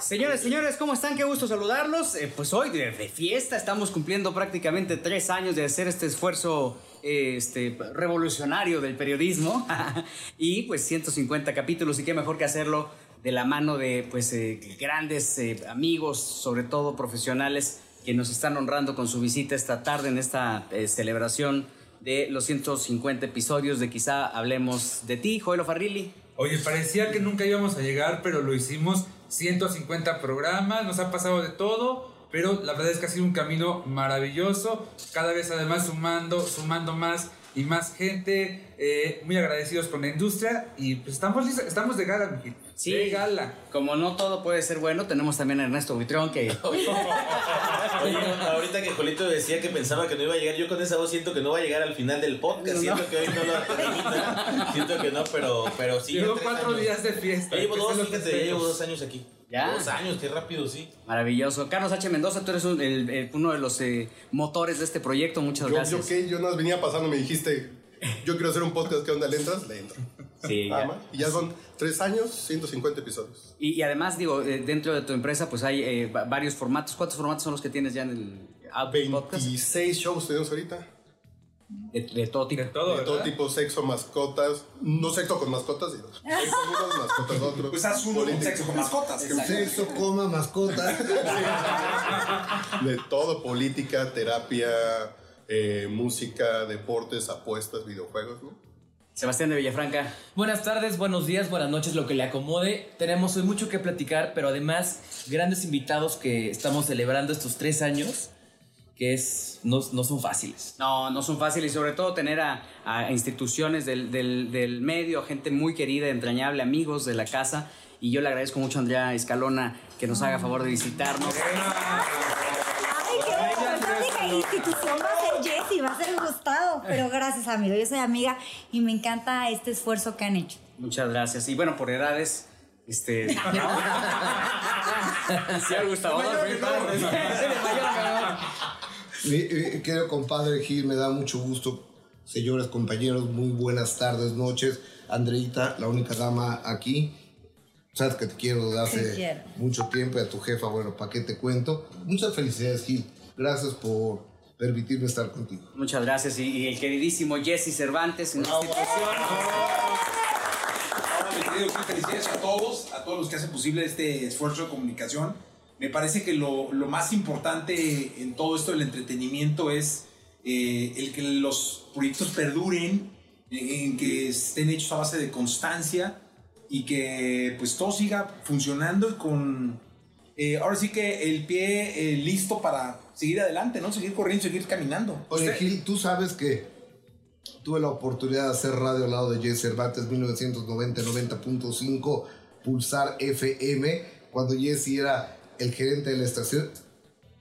Señores, señores, ¿cómo están? Qué gusto saludarlos. Eh, pues hoy de, fiesta estamos cumpliendo prácticamente tres años de hacer este esfuerzo este, revolucionario del periodismo y pues 150 capítulos y qué mejor que hacerlo de la mano de pues eh, grandes eh, amigos, sobre todo profesionales que nos están honrando con su visita esta tarde en esta celebración de los 150 episodios de Quizá Hablemos de ti, Joel Farrilli. Oye, parecía que nunca íbamos a llegar, pero lo hicimos 150 programas, nos ha pasado de todo, pero la verdad es que ha sido un camino maravilloso, cada vez además sumando, sumando más y más gente, eh, muy agradecidos con la industria y pues estamos listos, estamos de gala, Miguel. Sí. De gala. Como no todo puede ser bueno, tenemos también a Ernesto Buitrón que... Oye, ahorita que Jolito decía que pensaba que no iba a llegar, yo con esa voz siento que no va a llegar al final del podcast. No, siento no. que hoy no lo termina. siento que no, pero, pero sí. Llevo cuatro años. días de fiesta. Ya llevo dos, fíjate, ya llevo dos años aquí. ¿Ya? Dos años, qué rápido, sí. Maravilloso. Carlos H. Mendoza, tú eres un- el- el- uno de los eh, motores de este proyecto. Muchas Yo, gracias. yo, ¿qué? yo no venía pasando, me dijiste, yo quiero hacer un podcast, ¿qué onda? ¿Le entras? Le entro. Sí, Nada ya. más. Y ya son tres años, 150 episodios. Y, y además, digo, eh, dentro de tu empresa, pues hay eh, va- varios formatos. ¿Cuántos formatos son los que tienes ya en el Output Podcast? 26 shows tenemos ahorita. De, de todo tipo. De todo, de todo ¿verdad? tipo, sexo, mascotas. No sexo con mascotas, sino sexo unos, mascotas otros. Pues haz uno con sexo con mascotas. Sexo, coma, mascota. De todo, política, terapia, eh, música, deportes, apuestas, videojuegos, ¿no? Sebastián de Villafranca. Buenas tardes, buenos días, buenas noches, lo que le acomode. Tenemos hoy mucho que platicar, pero además grandes invitados que estamos celebrando estos tres años, que es no, no son fáciles. No, no son fáciles y sobre todo tener a, a instituciones del, del- del medio, gente muy querida, entrañable, amigos de la casa. Y yo le agradezco mucho a Andrea Escalona que nos haga favor de visitarnos. Ay, qué bueno. Yo dije, institución va a ser Jessy, va a ser Gustavo. Pero gracias, amigo. Yo soy amiga y me encanta este esfuerzo que han hecho. Muchas gracias. Y bueno, por edades, este. Señor Gustavo. Mi, mi querido compadre Gil, me da mucho gusto. Señores, compañeros, muy buenas tardes, noches. Andreita, la única dama aquí. Sabes que te quiero desde hace quiero. mucho tiempo y a tu jefa, bueno, ¿para qué te cuento? Muchas felicidades, Gil. Gracias por permitirme estar contigo. Muchas gracias. Y, y el queridísimo Jesse Cervantes en la institución. Ahora, mi querido Gil, felicidades a todos, a todos los que hacen posible este esfuerzo de comunicación. Me parece que lo, lo más importante en todo esto del entretenimiento es eh, el que los proyectos perduren, en, en que estén hechos a base de constancia y que pues todo siga funcionando y con eh, ahora sí que el pie eh, listo para seguir adelante, ¿no? Seguir corriendo, seguir caminando. Oye, Usted- Gil, tú sabes que tuve la oportunidad de hacer radio al lado de Jess Cervantes 1990-90.5 Pulsar FM, cuando Jesse era el gerente de la estación.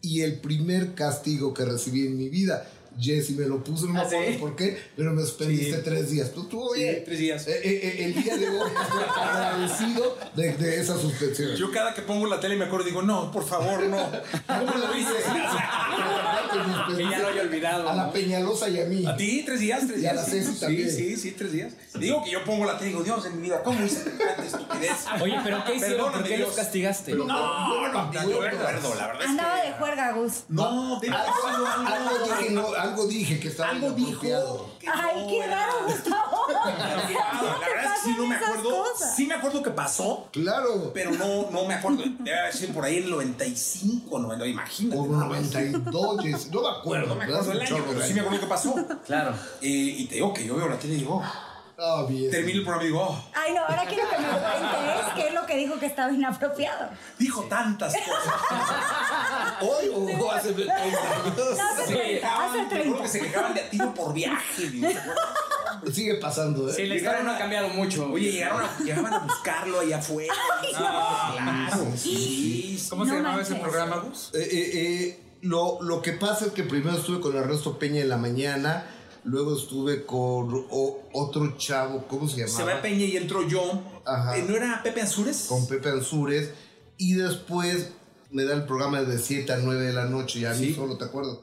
Y el primer castigo que recibí en mi vida, Jesse me lo puso, no me ¿Ah, acuerdo sí? por qué, pero me suspendiste Sí. tres días. Tú, tú, Sí, oye, tres días. eh, eh, eh, el día de hoy estoy agradecido de, de esa suspensión. Yo cada que pongo la tele me acuerdo digo, no, por favor, no. ¿Cómo lo dices? Que ya lo haya olvidado, A la ¿no? Peñalosa y a mí. ¿A ti? ¿Tres días? ¿Tres Y a días? la Ceci sí, también. sí, sí, tres días. Digo que yo pongo la tele y digo, Dios en mi vida, ¿cómo hice tanta estupidez? Oye, pero ¿qué hicieron? ¿Por qué los castigaste? No, no, no, yo me acuerdo, la verdad es Andaba de juerga, Gus. No, algo dije, no, algo dije que estaba Algo inapropiado. dijo. que Ay, no qué era- raro, Gustavo. La verdad es que sí, no me acuerdo. Sí me acuerdo que pasó, Claro. pero no, no me acuerdo. Debe haber sido por ahí el 95, 90, imagínate. Por 92, Jess. no me acuerdo. No me acuerdo el año, pero sí me acuerdo que pasó. Claro. Eh, y te digo que yo veo la tele y digo, Ah, bien. termino el programa y digo, oh, Ay, no, ahora quiero que me cuentes qué es lo que dijo que estaba inapropiado. dijo tantas cosas. Hoy o hace 30 años. No, hace Se 30, quejaban, hace te juro 30. que se quejaban de a tiro por viaje. sigue pasando, ¿eh? Sí, la historia no ha cambiado mucho. Oye, llegaron a, llegaban a buscarlo allá afuera. claro, sí. ¿Cómo se No llamaba ese programa, Gus? Eh, eh, eh, lo, lo que pasa es que primero estuve con Ernesto Peña en la mañana, luego estuve con o- otro chavo, ¿cómo se llamaba? Se va Peña y entró yo. Ajá. Eh, ¿No era Pepe Ansures? Con Pepe Ansures. Y después me da el programa de 7 a 9 de la noche, ya Sí. ni solo te acuerdo.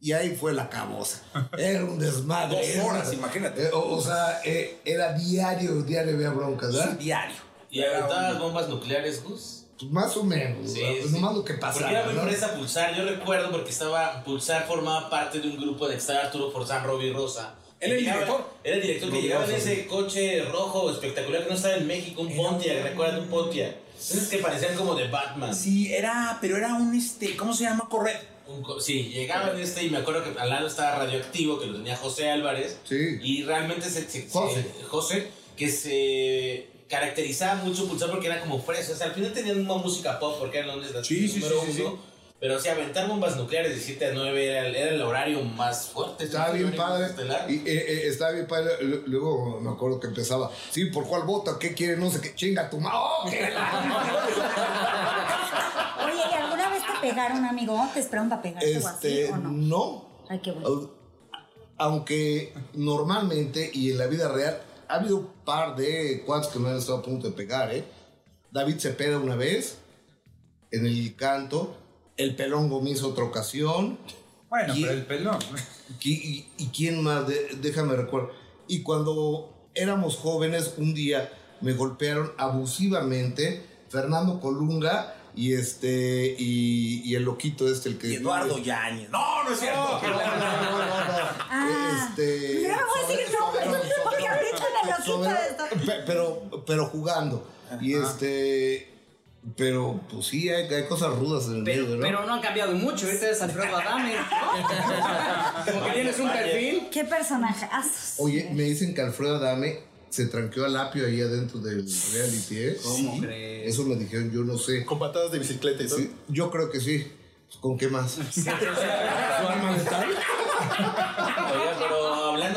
Y ahí fue la cabosa. Era un desmadre. Dos Era- horas, imagínate. Eh, o, o sea, eh, era diario, diario había broncas, Sí, ¿verdad? diario. ¿Y aventabas bombas nucleares, Gus? Pues más o menos. Sí, ¿no? sí. Nomás lo que Porque pasaba. era muy ¿no? fresa Pulsar. Yo recuerdo porque estaba Pulsar formaba parte de un grupo de que estaba Arturo Forzán, Robbie Rosa. ¿Él era el director? Era el director que llegaba en ese coche rojo espectacular que no estaba en México, un Pontiac, ¿recuerdan un Pontiac? Esos que parecían como de Batman. Sí, era, pero era un este, ¿cómo se llama? Correcto. Un co- sí, llegaba en este y me acuerdo que al lado estaba Radioactivo, que lo tenía José Álvarez. Sí. Y realmente se, se- José. se- José, que se caracterizaba mucho Pulsar porque era como fresa. O sea, al final tenían una música pop porque eran los de Sí, sí, número sí, sí, uno. Pero sí, aventar bombas nucleares de 7 a 9 era el, era el horario más fuerte. Estaba ¿sí? bien El horario padre. Y, eh, eh, estaba bien padre. Lu- Luego me acuerdo que empezaba. Sí, ¿por cuál vota? ¿Qué quiere? No sé qué. Chinga tu madre. ¡Oh, qué la- Oye, ¿y alguna vez te pegaron, amigo? ¿Te esperaron para pegarte o así Este, o no? no. Ay, qué bueno. Au- Aunque normalmente y en la vida real ha habido un par de cuates que me han estado a punto de pegar, ¿eh? David Cepeda una vez en el canto. El pelón Gómez otra ocasión. Bueno, pero el pelón. ¿Y, y- y quién más? De- déjame recuerdo. Y cuando éramos jóvenes, un día me golpearon abusivamente Fernando Colunga y este y, y el loquito este el que Y Eduardo Yañez. No, no es cierto. no, no, no, no, no. Ah. Este, no voy a decir Soberano, nombres, porque lo pero pero jugando y este pero pues sí hay, hay cosas rudas en el Pero, medio, ¿no? pero no han cambiado mucho. Ahorita es Alfredo Adame. Como que tienes un perfil. ¿Qué personaje? Oye, me dicen que Alfredo Adame se tranqueó al apio ahí adentro del reality, ¿eh? ¿Cómo Sí. crees? Eso me dijeron, yo no sé. Con patadas de bicicleta y todo. Sí, yo creo que sí. ¿Con qué más? ¿Su arma letal?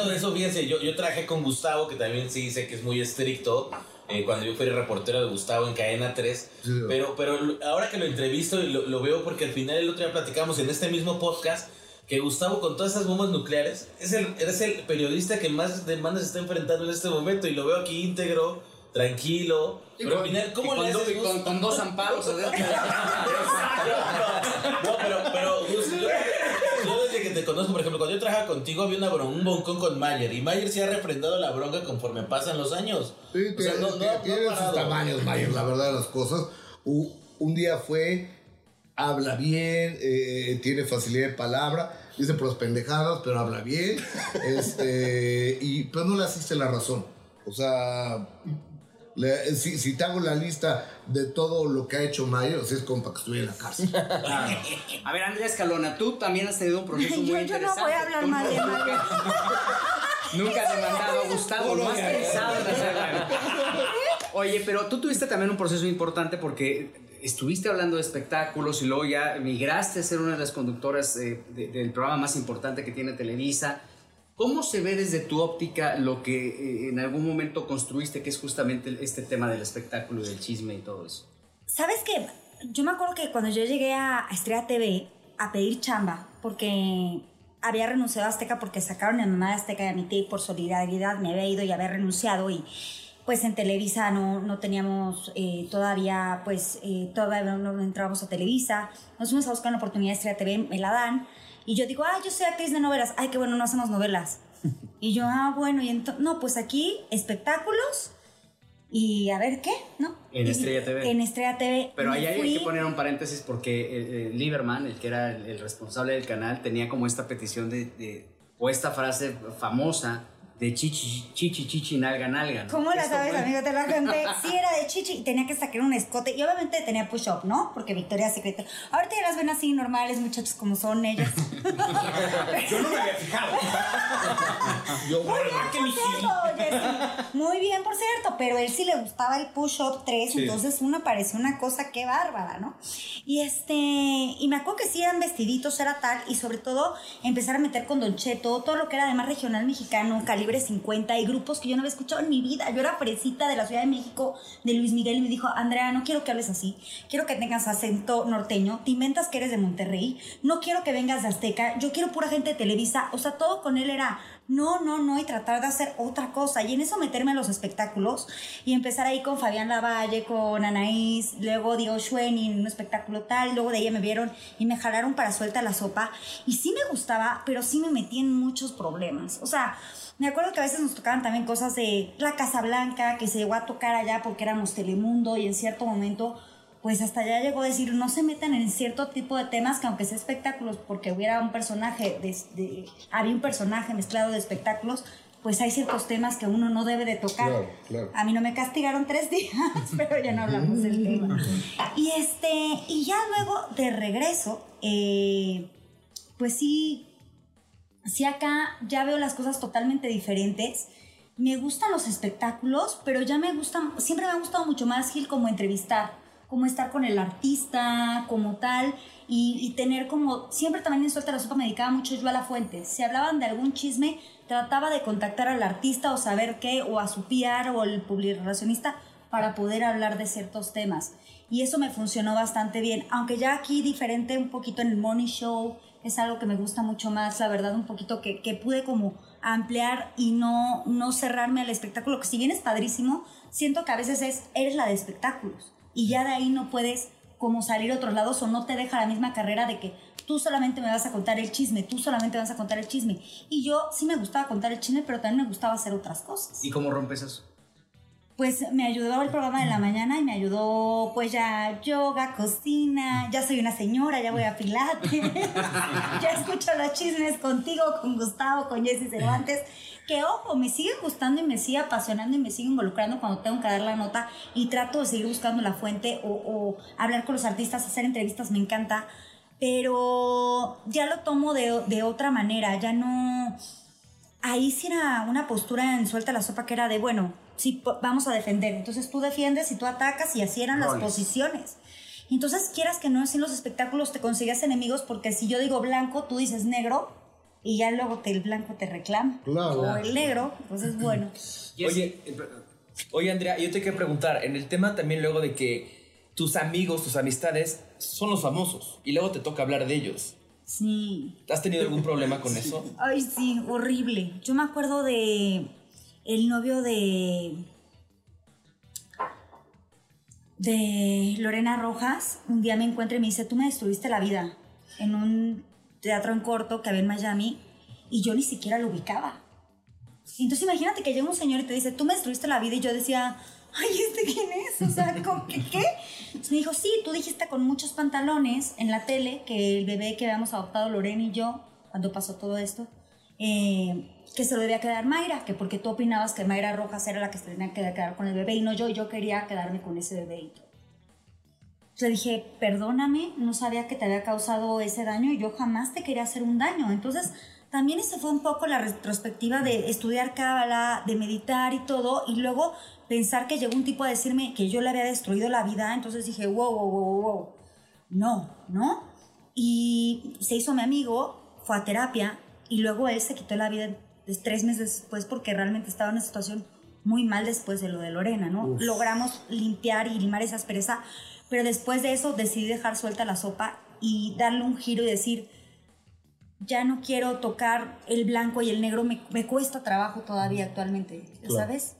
Hablando de eso, fíjense, yo, yo trabajé con Gustavo, que también sí sé que es muy estricto, eh, cuando yo fui reportero de Gustavo en Cadena 3. Sí. Pero, pero ahora que lo entrevisto y lo, lo veo porque al final el otro día platicamos en este mismo podcast que Gustavo con todas esas bombas nucleares es el, es el periodista que más demandas está enfrentando en este momento y lo veo aquí íntegro, tranquilo. Pero al final, ¿cómo Y le con, haces, y con, con dos amparos. No, pero, pero Gus, yo, te conozco, por ejemplo, cuando yo trabajaba contigo había una bron- un boncón con Mayer y Mayer sí ha refrendado la bronca conforme pasan los años. Sí, O sea, no- no- tiene sus tamaños, Mayer, la verdad de las cosas. U- un día fue, habla bien, eh, tiene facilidad de palabra, dice por las pendejadas, pero habla bien. este, y pues no le asiste la razón. O sea, le- si, si te hago la lista de todo lo que ha hecho Mayer, o sea, es como para que estuviera en la cárcel. A ver, Andrea Escalona, tú también has tenido un proceso muy Yo, yo interesante. no voy a hablar mal de nunca-. Nunca has demandado a Gustavo, lo has pensado en hacerlo. Oye, pero tú tuviste también un proceso importante porque estuviste hablando de espectáculos y luego ya migraste a ser una de las conductoras eh, de- del programa más importante que tiene Televisa. ¿Cómo se ve desde tu óptica lo que eh, en algún momento construiste, que es justamente este tema del espectáculo del chisme y todo eso? ¿Sabes qué? Yo me acuerdo que cuando yo llegué a Estrella TV a pedir chamba, porque había renunciado a Azteca porque sacaron a mi mamá de Azteca y a mi tía y por solidaridad me había ido y había renunciado y pues en Televisa no, no teníamos eh, todavía, pues eh, todavía no entrábamos a Televisa. Nos fuimos a buscar una oportunidad de Estrella TV, me la dan. Y yo digo, ah, yo soy actriz de novelas. Ay, qué bueno, no hacemos novelas. Y yo, ah, bueno, y entonces, no, pues aquí espectáculos y a ver qué, ¿no? En Y- Estrella TV. En Estrella TV. Pero ahí hay que poner un paréntesis porque eh, eh, Lieberman, el que era el, el responsable del canal, tenía como esta petición de, de- o esta frase famosa de chichi, chichi, chichi, nalga, nalga. ¿no? ¿Cómo la Esto sabes, fue- amigo? Te la conté. Sí, era de chichi y tenía que sacar un escote. Y obviamente tenía push-up, ¿no? Porque Victoria Secret. Ahorita ya las ven así normales, muchachos, como son ellas. Yo no me había fijado. Yo, Muy bien, por cierto. Muy bien, por cierto. Pero él sí le gustaba el push-up 3, entonces una parecía una cosa que bárbara, ¿no? Y este, y me acuerdo que sí eran vestiditos, era tal, y sobre todo empezar a meter con Don Cheto, todo lo que era además regional mexicano, Cali calibre 50 y grupos que yo no había escuchado en mi vida. Yo era fresita de la Ciudad de México, de Luis Miguel, y me dijo, Andrea, no quiero que hables así, quiero que tengas acento norteño, te inventas que eres de Monterrey, no quiero que vengas de Azteca, yo quiero pura gente de Televisa, o sea, todo con él era no, no, no, y tratar de hacer otra cosa. Y en eso meterme en los espectáculos y empezar ahí con Fabián Lavalle, con Anaís, luego Diego Schwen en un espectáculo tal, luego de ella me vieron y me jalaron para suelta la sopa. Y sí me gustaba, pero sí me metí en muchos problemas. O sea, me acuerdo que a veces nos tocaban también cosas de la Casa Blanca, que se llegó a tocar allá porque éramos Telemundo y en cierto momento pues hasta ya llegó a decir, no se metan en cierto tipo de temas que aunque sea espectáculos, porque hubiera un personaje, de, había un personaje mezclado de espectáculos, pues hay ciertos temas que uno no debe de tocar. Claro, claro. A mí no me castigaron tres días, pero ya no hablamos del tema. Y este, y ya luego de regreso, eh, pues sí, sí acá ya veo las cosas totalmente diferentes. Me gustan los espectáculos, pero ya me gustan, siempre me ha gustado mucho más Gil como entrevistar como estar con el artista, como tal, y, tener como, siempre también en Suelta la Sopa me dedicaba mucho yo a la fuente. Si hablaban de algún chisme, trataba de contactar al artista o saber qué, o a su PR o al relacionista para poder hablar de ciertos temas. Y eso me funcionó bastante bien, aunque ya aquí diferente un poquito en el Money Show, es algo que me gusta mucho más, la verdad, un poquito que, que pude como ampliar y no, no cerrarme al espectáculo, que si bien es padrísimo, siento que a veces es, eres la de espectáculos y ya de ahí no puedes como salir a otros lados o no te deja la misma carrera de que tú solamente me vas a contar el chisme, tú solamente vas a contar el chisme. Y yo sí me gustaba contar el chisme, pero también me gustaba hacer otras cosas. ¿Y cómo rompes eso? Pues me ayudó el programa de la mañana y me ayudó pues ya yoga, cocina, ya soy una señora, ya voy a pilates, ya escucho los chismes contigo, con Gustavo, con Jesse Cervantes que ojo, me sigue gustando y me sigue apasionando y me sigue involucrando cuando tengo que dar la nota y trato de seguir buscando la fuente o, hablar con los artistas, hacer entrevistas, me encanta, pero ya lo tomo de, de otra manera, ya no... Ahí sí era una postura en suelta la sopa que era de, bueno, sí, vamos a defender, entonces tú defiendes y tú atacas y así eran las posiciones. Entonces, quieras que no, en los espectáculos te consigues enemigos porque si yo digo blanco, tú dices negro, y ya luego te, el blanco te reclama. Claro. O el negro, pues es bueno. Oye, oye, Andrea, yo te quiero preguntar, en el tema también luego de que tus amigos, tus amistades son los famosos y luego te toca hablar de ellos. Sí. ¿Has tenido algún problema con eso? Ay, sí, horrible. Yo me acuerdo de el novio de de Lorena Rojas. Un día me encuentra y me dice, tú me destruiste la vida en un teatro en corto que había en Miami y yo ni siquiera lo ubicaba. Entonces imagínate que llega un señor y te dice, tú me destruiste la vida y yo decía, ay, ¿este quién es? O sea, ¿qué? qué? Entonces me dijo, sí, tú dijiste con muchos pantalones en la tele que el bebé que habíamos adoptado Lorena y yo, cuando pasó todo esto, eh, que se lo debía quedar Mayra, que porque tú opinabas que Mayra Rojas era la que se tenía que quedar con el bebé y no yo, yo quería quedarme con ese bebé y todo. Le dije, perdóname, no sabía que te había causado ese daño y yo jamás te quería hacer un daño. Entonces, también esa fue un poco la retrospectiva de estudiar cábala, de meditar y todo, y luego pensar que llegó un tipo a decirme que yo le había destruido la vida. Entonces dije, wow, wow, wow, wow. No, ¿no? Y se hizo mi amigo, fue a terapia, y luego él se quitó la vida tres meses después porque realmente estaba en una situación muy mal después de lo de Lorena, ¿no? Logramos limpiar y limar esa aspereza, pero después de eso decidí dejar suelta la sopa y darle un giro y decir, ya no quiero tocar el blanco y el negro, me, me cuesta trabajo todavía actualmente, ¿sabes?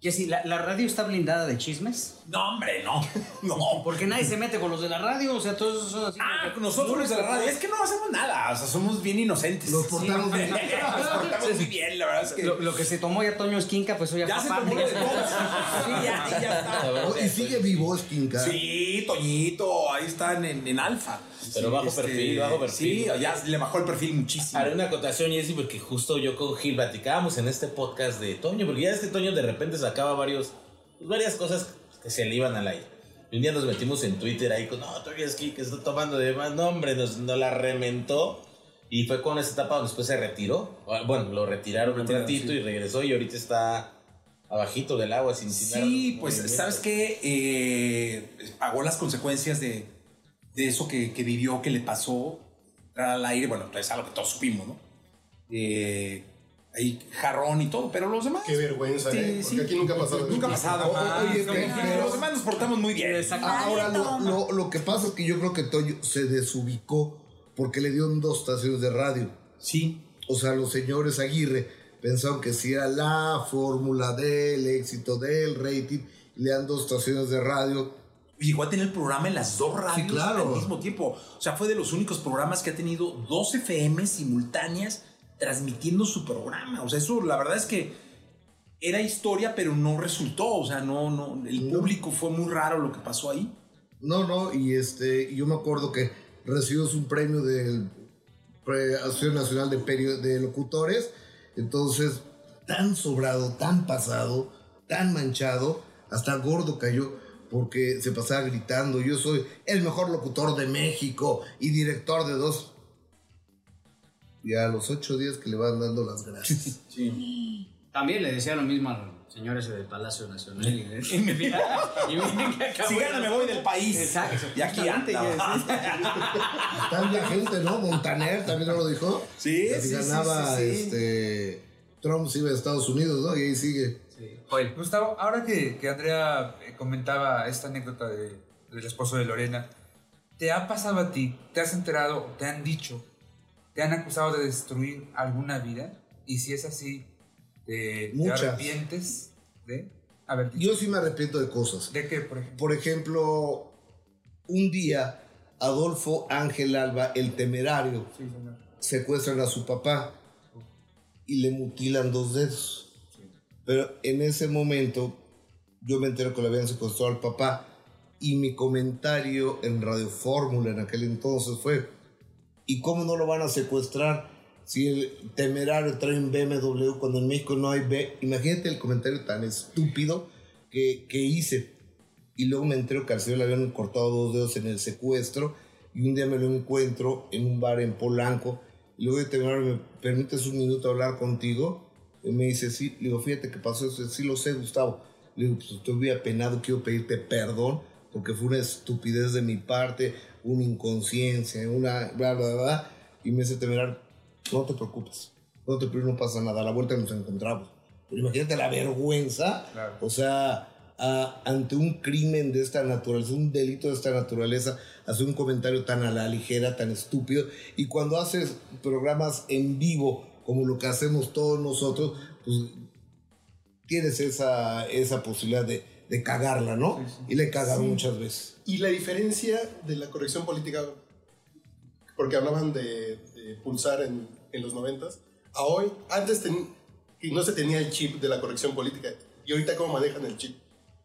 Jessy, ¿la, ¿la radio está blindada de chismes? No, hombre, no. No. Porque nadie se mete con los de la radio, o sea, todos esos son así. Ah, nosotros los de la radio, es que no hacemos nada, o sea, somos bien inocentes. Nos portamos bien. Nos portamos muy bien, la verdad es que... Lo, lo que se tomó ya Toño Esquinca, pues hoy ya, Ya fue se tomó de todo. Sí, ya, ya está. Oh, y sigue vivo Skinka. Sí, Toñito, ahí están en, en alfa. Pero bajo perfil, bajo perfil. Sí, ya le bajó el perfil muchísimo. Haré una acotación, Jessy, porque justo yo con Gil platicábamos en este podcast de Toño, porque ya es que Toño de repente sacaba varios, pues, varias cosas se le iban al aire. Y un día nos metimos en Twitter ahí con, no, Toño es que está tomando de más nombre, nos, nos la rementó. Y fue con esa etapa donde después se retiró. Bueno, lo retiraron un ratito y regresó y ahorita está abajito del agua sin Sí, pues. ¿sabes qué? Eh, pagó las consecuencias de, de eso que, que vivió, que le pasó al aire. Bueno, es algo que todos supimos, ¿no? Eh, ahí jarrón y todo, pero los demás. Qué vergüenza, Sí, ¿eh? sí. Porque aquí nunca ha pasado. Nunca ha pasado. Oye, No, pero- pero los demás nos portamos muy bien. Ahora, lo, lo- lo que pasa es que yo creo que Toño se desubicó porque le dieron dos estaciones de radio. Sí. O sea, los señores Aguirre pensaron que si era la fórmula del éxito del rating, le dan dos estaciones de radio. Llegó a tener programa en las dos radios claro. al mismo tiempo. O sea, fue de los únicos programas que ha tenido dos FM simultáneas transmitiendo su programa. O sea, eso la verdad es que era historia, pero no resultó. O sea, no, no. El No. público fue muy raro lo que pasó ahí. No, no, y este, yo me acuerdo que recibió un premio del Asociación Nacional de, Perio- de Locutores, entonces tan sobrado, tan pasado, tan manchado, hasta gordo cayó porque se pasaba gritando, yo soy el mejor locutor de México y director de dos. Y a los ocho días que le van dando las gracias. También le decía lo mismo al señor ese del Palacio Nacional. Y, y me y. Si gana, me voy del país. Exacto. Y aquí que- Tanta gente, ¿no? Montaner también no lo dijo. Sí, Que sí, si sí, ganaba sí, sí. este Trump se iba a Estados Unidos, ¿no? Y ahí sigue. Sí. Joel. Gustavo, ahora que, que Andrea eh, comentaba esta anécdota de- del esposo de Lorena, ¿te ha pasado a ti, te has enterado, te han dicho, te han acusado de destruir alguna vida? Y si es así, ¿te, te Muchas. arrepientes de haber dicho? Yo sí me arrepiento de cosas. ¿De qué, por ejemplo? Por ejemplo, un día Adolfo Ángel Alba, el temerario, Sí, secuestran a su papá y le mutilan dos dedos. Pero en ese momento yo me entero que le habían secuestrado al papá y mi comentario en Radio Fórmula en aquel entonces fue, ¿y cómo no lo van a secuestrar si el temerario trae un BMW cuando en México no hay B? Imagínate el comentario tan estúpido que, que hice. Y luego me entero que al señor le habían cortado dos dedos en el secuestro y un día me lo encuentro en un bar en Polanco y luego de terminar, ¿me permites un minuto hablar contigo? Y me dice, sí. Le digo, fíjate que pasó eso. Sí, lo sé, Gustavo. Le digo, pues estoy apenado, quiero pedirte perdón porque fue una estupidez de mi parte, una inconsciencia, una bla, bla, bla. Y me dice, temerar, no te preocupes. No te preocupes, no pasa nada. A la vuelta nos encontramos. Pero imagínate la vergüenza. Claro. O sea, a- ante un crimen de esta naturaleza, un delito de esta naturaleza, hacer un comentario tan a la ligera, tan estúpido. Y cuando haces programas en vivo, como lo que hacemos todos nosotros, pues tienes esa, esa posibilidad de, de cagarla, ¿no? Y le he cagado muchas veces. Y la diferencia de la corrección política, porque hablaban de, de pulsar en, en los noventas, a hoy, antes ten- no se tenía el chip de la corrección política, y ahorita cómo manejan el chip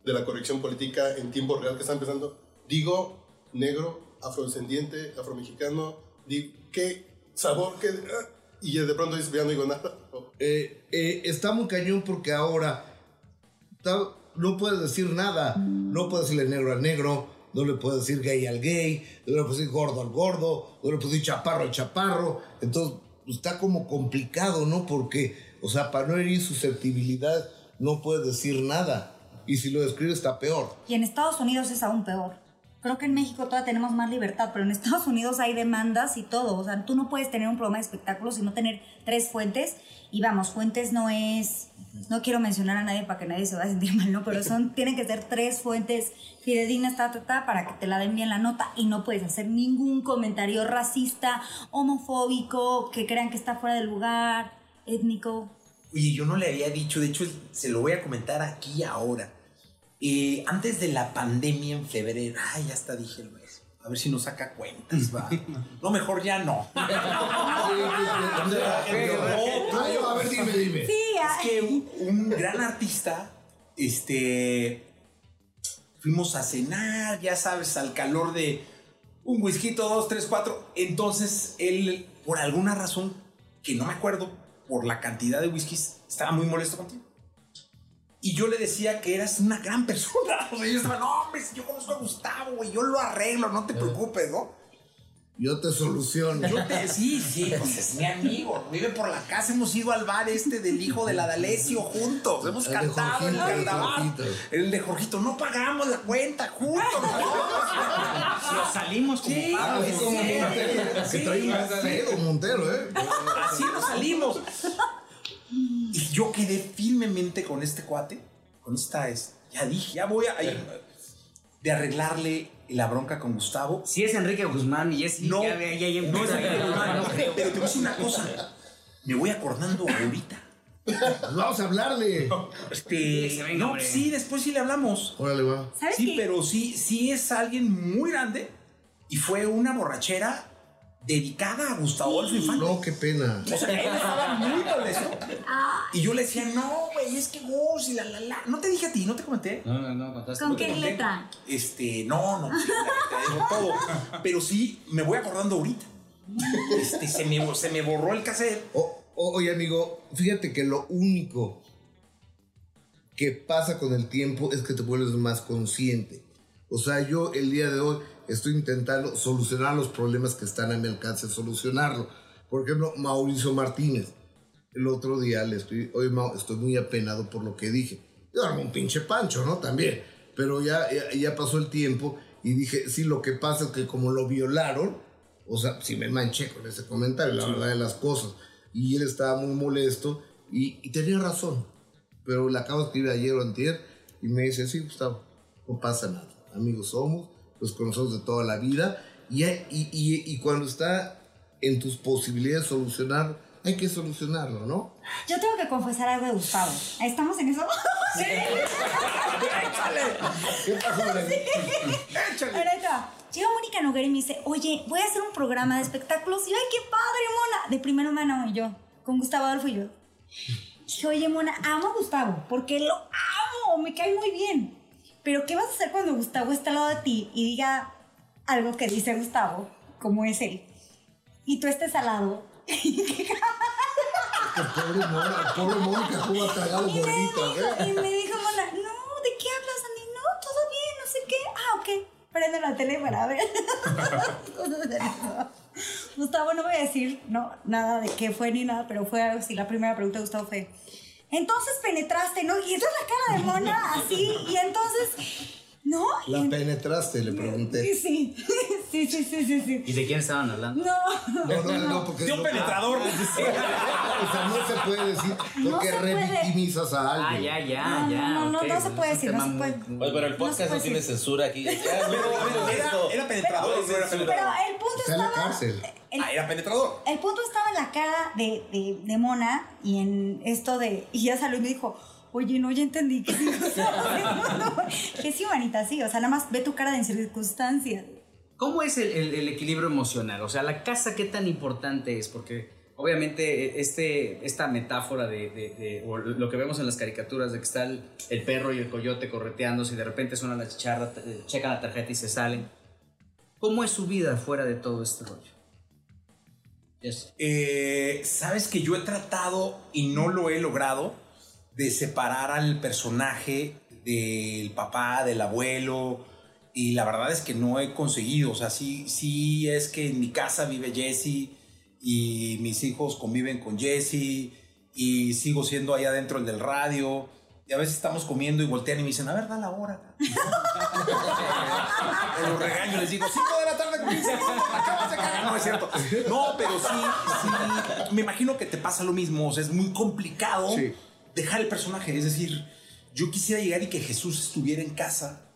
de la corrección política en tiempo real que está empezando, digo negro, afrodescendiente, afromexicano, digo, qué sabor, qué... y de pronto dices, ya no digo nada. Eh, eh, está muy cañón porque ahora ta- no puedes decir nada. No puedes decirle negro al negro, no le puedes decir gay al gay, no le puedes decir gordo al gordo, no le puedes decir chaparro al chaparro. Entonces está como complicado, ¿no? Porque, o sea, para no herir susceptibilidad no puedes decir nada. Y si lo describes está peor. Y en Estados Unidos es aún peor. Creo que en México todavía tenemos más libertad, pero en Estados Unidos hay demandas y todo. O sea, tú no puedes tener un programa de espectáculos y no tener tres fuentes. Y vamos, fuentes no es. No quiero mencionar a nadie para que nadie se vaya a sentir mal, ¿no? Pero son, tienen que ser tres fuentes fidedignas, ta, ta, ta, para que te la den bien la nota y no puedes hacer ningún comentario racista, homofóbico, que crean que está fuera del lugar, étnico. Oye, yo no le había dicho, de hecho se lo voy a comentar aquí ahora. Eh, antes de la pandemia en febrero, ay, ya hasta dije el mes. A ver si nos saca cuentas, va. No, mejor ya no. Ay, a ver, dime, dime. Sí, Es que un, un gran artista, este, fuimos a cenar, ya sabes, al calor de un whisky, dos, tres, cuatro. Entonces él, por alguna razón que no me acuerdo, por la cantidad de whiskies, estaba muy molesto contigo. Y yo le decía que eras una gran persona. O sea, yo estaba, no, hombre, si yo conozco a Gustavo, güey, yo lo arreglo, no te preocupes, ¿no? Yo te soluciono. Yo te, sí, sí, pues es mi amigo. Vive por la casa. Hemos ido al bar este del hijo de la D'Alessio juntos. Hemos El cantado en el Jorgito, el de carnaval. Jorgito. El de Jorgito. No pagamos la cuenta juntos. Nos salimos como Sí, pagos. sí, Como Montero, que sí. trae un pedo Montero, ¿eh? Así nos salimos. Yo quedé firmemente con este cuate, con esta es, ya dije, ya voy a ir de arreglarle la bronca con Gustavo. Si es Enrique Guzmán y es... No, ya, ya, ya, no es Enrique Guzmán, no creo. pero te voy a decir una cosa, me voy acordando ahorita. Vamos a hablarle. Este, Sí, venga, no, sí, después sí le hablamos. Órale, va. ¿Sabes Sí, qué? pero sí, sí es alguien muy grande y fue una borrachera dedicada a Gustavo Adolfo Infante. No, qué pena. O sea, él estaba muy molesto. Y yo le decía, no, güey, es que Gus y la, la, la. No te dije a ti, no te comenté. No, no, no, contaste. ¿Con qué letra? Este, no, no, sí, te digo todo. Pero sí, me voy acordando ahorita. Este, se me, se me borró el cassette. O- oye, amigo, fíjate que lo único que pasa con el tiempo es que te vuelves más consciente. O sea, yo el día de hoy estoy intentando solucionar los problemas que están a mi alcance, solucionarlo. Por ejemplo, Mauricio Martínez. El otro día le estoy, oye, Mau, estoy muy apenado por lo que dije. Yo armé un pinche pancho, ¿no? También. Pero ya, ya, ya pasó el tiempo y dije, sí, lo que pasa es que como lo violaron, o sea, sí me manché con ese comentario, la verdad de las cosas. Y él estaba muy molesto y, y tenía razón. Pero le acabo de escribir ayer o antier y me dice, sí, Gustavo, no pasa nada. Amigos somos, los conocemos de toda la vida. Y, y, y, y cuando está en tus posibilidades de solucionar, hay que solucionarlo, ¿no? Yo tengo que confesar algo de Gustavo. ¿Estamos en eso? sí. ¿Qué pasó, Leni? Ahorita, llega Mónica Noguera y me dice, oye, voy a hacer un programa de espectáculos. Y yo, ay, qué padre, Mona. De primera mano, y yo, con Gustavo Adolfo y yo. Dije, oye, Mona, amo a Gustavo, porque lo amo, me cae muy bien. Pero, ¿qué vas a hacer cuando Gustavo está al lado de ti y diga algo que dice Gustavo, como es él? Y tú estés al lado. Que pobre, Mona, pobre Mónica, cómo ha tragado Y me, dijo, ¿eh? y me dijo Mona, no, ¿de qué hablas, Andy? No, todo bien, no sé qué. Ah, ok. Prende la tele para ver. Gustavo, no voy a decir no, nada de qué fue ni nada, pero fue algo así. La primera pregunta de Gustavo fue, entonces penetraste, ¿no? Y esa es la cara de Mona, así. Y entonces, ¿no? La penetraste, le pregunté. Sí, sí, sí, sí, sí, sí. ¿Y de quién estaban hablando? No. No, no, no, porque... De un penetrador. O sea, no se puede decir No porque se puede. revictimizas a Ah, alguien. ya, ya, No, ya. no, no, no se pues puede es un decir, no se puede. muy- Pues, pero el No se podcast no, puede tiene decir. censura aquí. Ya, no, Pero era, penetrador. Pero- no era Pero penetrador. el punto Está en la estaba... cárcel. el- Ah, era penetrador. El punto estaba en la cara de, de, de Mona y en esto de. Y ya salió y me dijo, oye, no, ya entendí que sí. que sí, manita, sí. O sea, nada más ve tu cara de circunstancia. ¿Cómo es el, el- el equilibrio emocional? O sea, la casa, ¿qué tan importante es? Porque obviamente este, esta metáfora de, de- de- o lo que vemos en las caricaturas de que está el, el perro y el coyote correteándose y de repente suena la chicharra, eh, checan la tarjeta y se salen. ¿Cómo es su vida fuera de todo este rollo? Yes. Eh, Sabes que yo he tratado y no lo he logrado de separar al personaje del papá, del abuelo. Y la verdad es que no he conseguido. O sea, sí, sí es que en mi casa vive Jesse y mis hijos conviven con Jesse y sigo siendo allá adentro el del radio. Y a veces estamos comiendo y voltean y me dicen, a ver, da la hora. Los regaño, les digo, 5 de la tarde con 15 minutos, acabas de. No es cierto. No, pero sí, sí. Me imagino que te pasa lo mismo. O sea, es muy complicado Sí. Dejar el personaje. Es decir, yo quisiera llegar y que Jesús estuviera en casa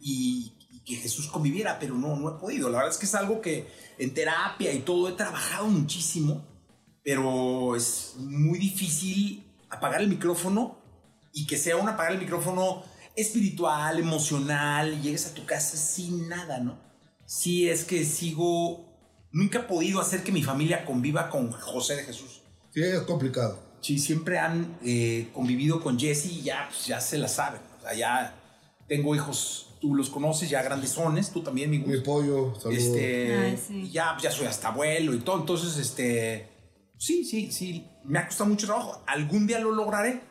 y, que Jesús conviviera, pero no, no he podido. La verdad es que es algo que en terapia y todo he trabajado muchísimo, pero es muy difícil apagar el micrófono y que sea un apagar el micrófono espiritual, emocional, llegues a tu casa sin nada, ¿no? Sí es que sigo, nunca he podido hacer que mi familia conviva con José de Jesús. Sí, es complicado. Sí, siempre han eh, convivido con Jesse y ya, pues, ya se la saben. O sea, ya tengo hijos, tú los conoces, ya grandezones, tú también, mi Mi pollo, saludos. Este, Ay, sí. ya, ya soy hasta abuelo y todo. Entonces, este, sí, sí, sí, me ha costado mucho trabajo. Algún día lo lograré,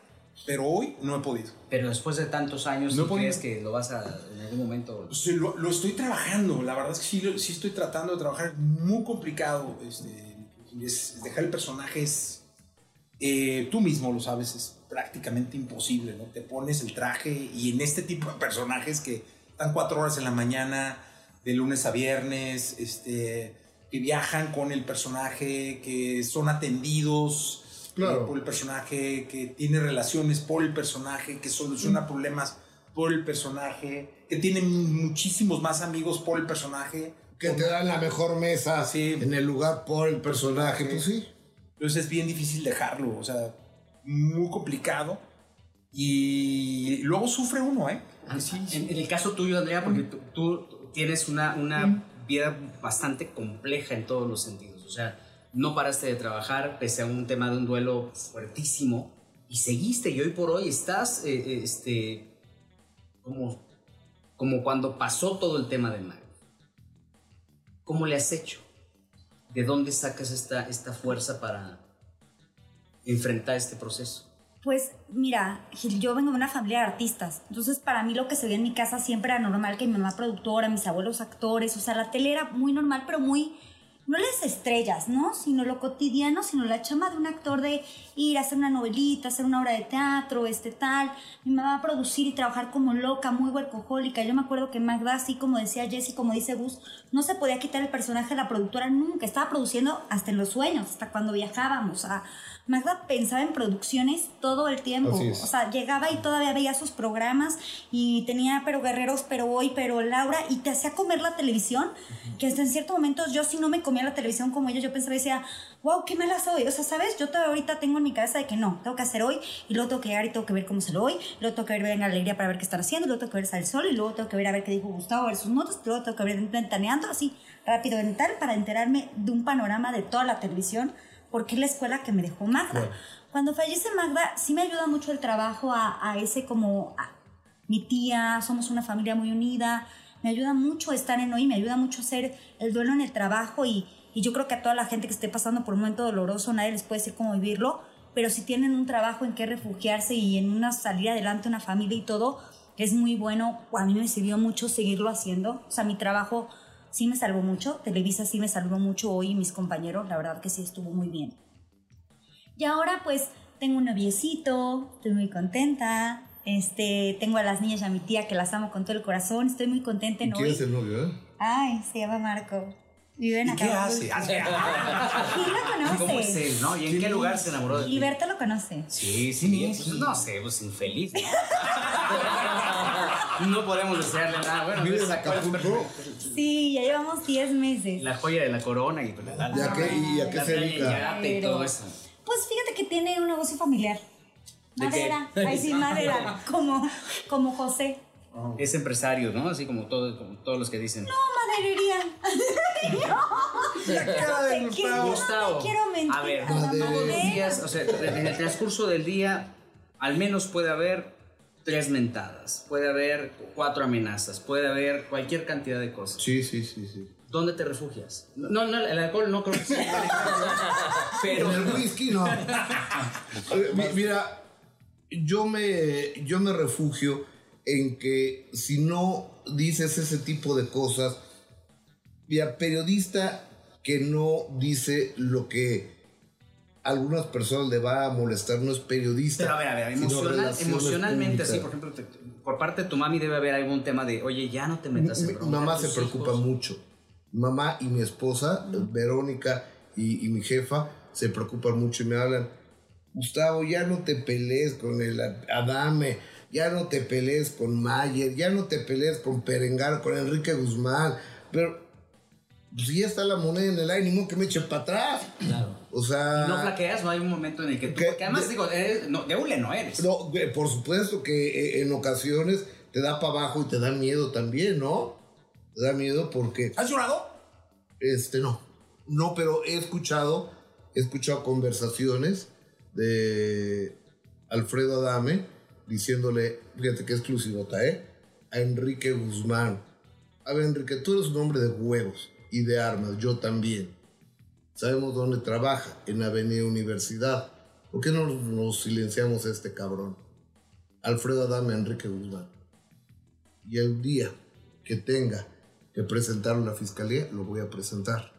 pero hoy no he podido. Pero después de tantos años, No ¿tú puedo- crees que lo vas a en algún momento? Sí, lo, lo estoy trabajando, la verdad es que sí, sí estoy tratando de trabajar, muy complicado. Este, es- dejar el personaje es, eh, tú mismo lo sabes, es prácticamente imposible, ¿no? Te pones el traje y en este tipo de personajes que están cuatro horas en la mañana, de lunes a viernes, este, que viajan con el personaje, que son atendidos, Claro. eh, por el personaje, que tiene relaciones por el personaje, que soluciona problemas por el personaje, que tiene muchísimos más amigos por el personaje. Que te dan la mejor mesa Sí. en el lugar por el personaje. Pues sí. Entonces es bien difícil dejarlo, o sea, muy complicado. Y luego sufre uno, ¿eh? Ah, En, en el caso tuyo, Andrea, porque tú, tú tienes una, una vida bastante compleja en todos los sentidos. O sea, no paraste de trabajar pese a un tema de un duelo fuertísimo y seguiste y hoy por hoy estás eh, eh, este, como, como cuando pasó todo el tema de Mario. ¿Cómo le has hecho? ¿De dónde sacas esta, esta fuerza para enfrentar este proceso? Pues mira, Gil, yo vengo de una familia de artistas, entonces para mí lo que se veía en mi casa siempre era normal que mi mamá productora, mis abuelos actores, o sea, la tele era muy normal, pero muy, no las estrellas, ¿no? Sino lo cotidiano, sino la chama de un actor de ir a hacer una novelita, hacer una obra de teatro, este tal. Mi mamá producir y trabajar como loca, muy workahólica. Yo me acuerdo que Magda, así como decía Jessie, como dice Gus, no se podía quitar el personaje de la productora nunca. Estaba produciendo hasta en los sueños, hasta cuando viajábamos. Sea, Magda pensaba en producciones todo el tiempo. O sea, llegaba y todavía veía sus programas y tenía pero guerreros, pero hoy, pero Laura, y te hacía comer la televisión, que hasta en ciertos momentos yo si no me comía la televisión como ella, yo pensaba y decía, wow, qué mala soy. O sea, ¿sabes? Yo todavía ahorita tengo en mi cabeza de que no, tengo que hacer hoy y luego tengo que llegar y tengo que ver cómo se lo hoy, y luego tengo que ver en la alegría para ver qué están haciendo, y luego tengo que ver el Sol, y luego tengo que ver a ver qué dijo Gustavo, a ver sus notas, y luego tengo que ver ventaneando así, rápido en tal, para enterarme de un panorama de toda la televisión, porque es la escuela que me dejó Magda. Cuando fallece Magda, sí me ayuda mucho el trabajo a, a ese como... a- mi tía, somos una familia muy unida, me ayuda mucho estar en hoy, me ayuda mucho hacer el duelo en el trabajo y, y yo creo que a toda la gente que esté pasando por un momento doloroso, nadie les puede decir cómo vivirlo, pero si tienen un trabajo en que refugiarse y en una salir adelante, una familia y todo, es muy bueno, a mí me sirvió mucho seguirlo haciendo, o sea, mi trabajo sí me salvó mucho, Televisa sí me salvó mucho hoy y mis compañeros, la verdad que sí estuvo muy bien. Y ahora pues tengo un noviecito, estoy muy contenta. Este, tengo a las niñas y a mi tía que las amo con todo el corazón, estoy muy contenta en ¿Quién es el novio, eh? Ay, se llama Marco. Vive en ¿Y qué hace? Acapulco. ¿Quién lo conoce? ¿Cómo es él, no? ¿Y en qué lugar se enamoró de ti? Gilberto lo conoce. Sí, sí, pues, no sé, pues infeliz. ¿no? no podemos desearle nada. Bueno, ¿Vive pues, en Acapulco? Sí, ya llevamos 10 meses. La joya de la corona y pues, la, ¿Y a qué, y a qué la se dedica? Y todo eso. Pues fíjate que tiene un negocio familiar. Madera. Ay, sí, madera. Como, como José. Es empresario, ¿no? Así como, todo, como todos los que dicen. No, maderería. La cara quiero, Gustavo, te quiero mentir. a ver, la todos los madera. días, o sea, en el transcurso del día, al menos puede haber tres mentadas, puede haber cuatro amenazas, puede haber cualquier cantidad de cosas. Sí, sí, sí, sí. ¿Dónde te refugias? No, no, el alcohol no creo que sea. Pero. En el whisky no. Mi- Mira, yo me, yo me refugio en que si no dices ese tipo de cosas, mira, periodista que no dice lo que a algunas personas le va a molestar no es periodista. Pero a ver, a ver, emocional- emocionalmente, así, por ejemplo, te- por parte de tu mami debe haber algún tema de, oye, ya no te metas en Mi, mamá se preocupa hijos". mucho. Mamá y mi esposa, Verónica y, y mi jefa, se preocupan mucho y me hablan. Gustavo, ya no te pelees con el Adame, ya no te pelees con Mayer, ya no te pelees con Perengar, con Enrique Guzmán. Pero, pues ya está la moneda en el aire, ni modo que me eche para atrás. Claro. O sea. No flaqueas, no hay un momento en el que tú. ¿Qué? Porque además, De- digo, eres- no, de hule no eres. No, por supuesto que eh, en ocasiones te da para abajo y te da miedo también, ¿no? Te da miedo porque. ¿Has llorado? Este, no. No, pero he escuchado, he escuchado conversaciones de Alfredo Adame diciéndole, fíjate qué exclusivota, ¿eh? A Enrique Guzmán. A ver, Enrique, tú eres un hombre de huevos y de armas, yo también. Sabemos dónde trabaja, en Avenida Universidad. ¿Por qué no nos silenciamos a este cabrón? Alfredo Adame, Enrique Guzmán. Y el día que tenga que presentarlo a la fiscalía, lo voy a presentar.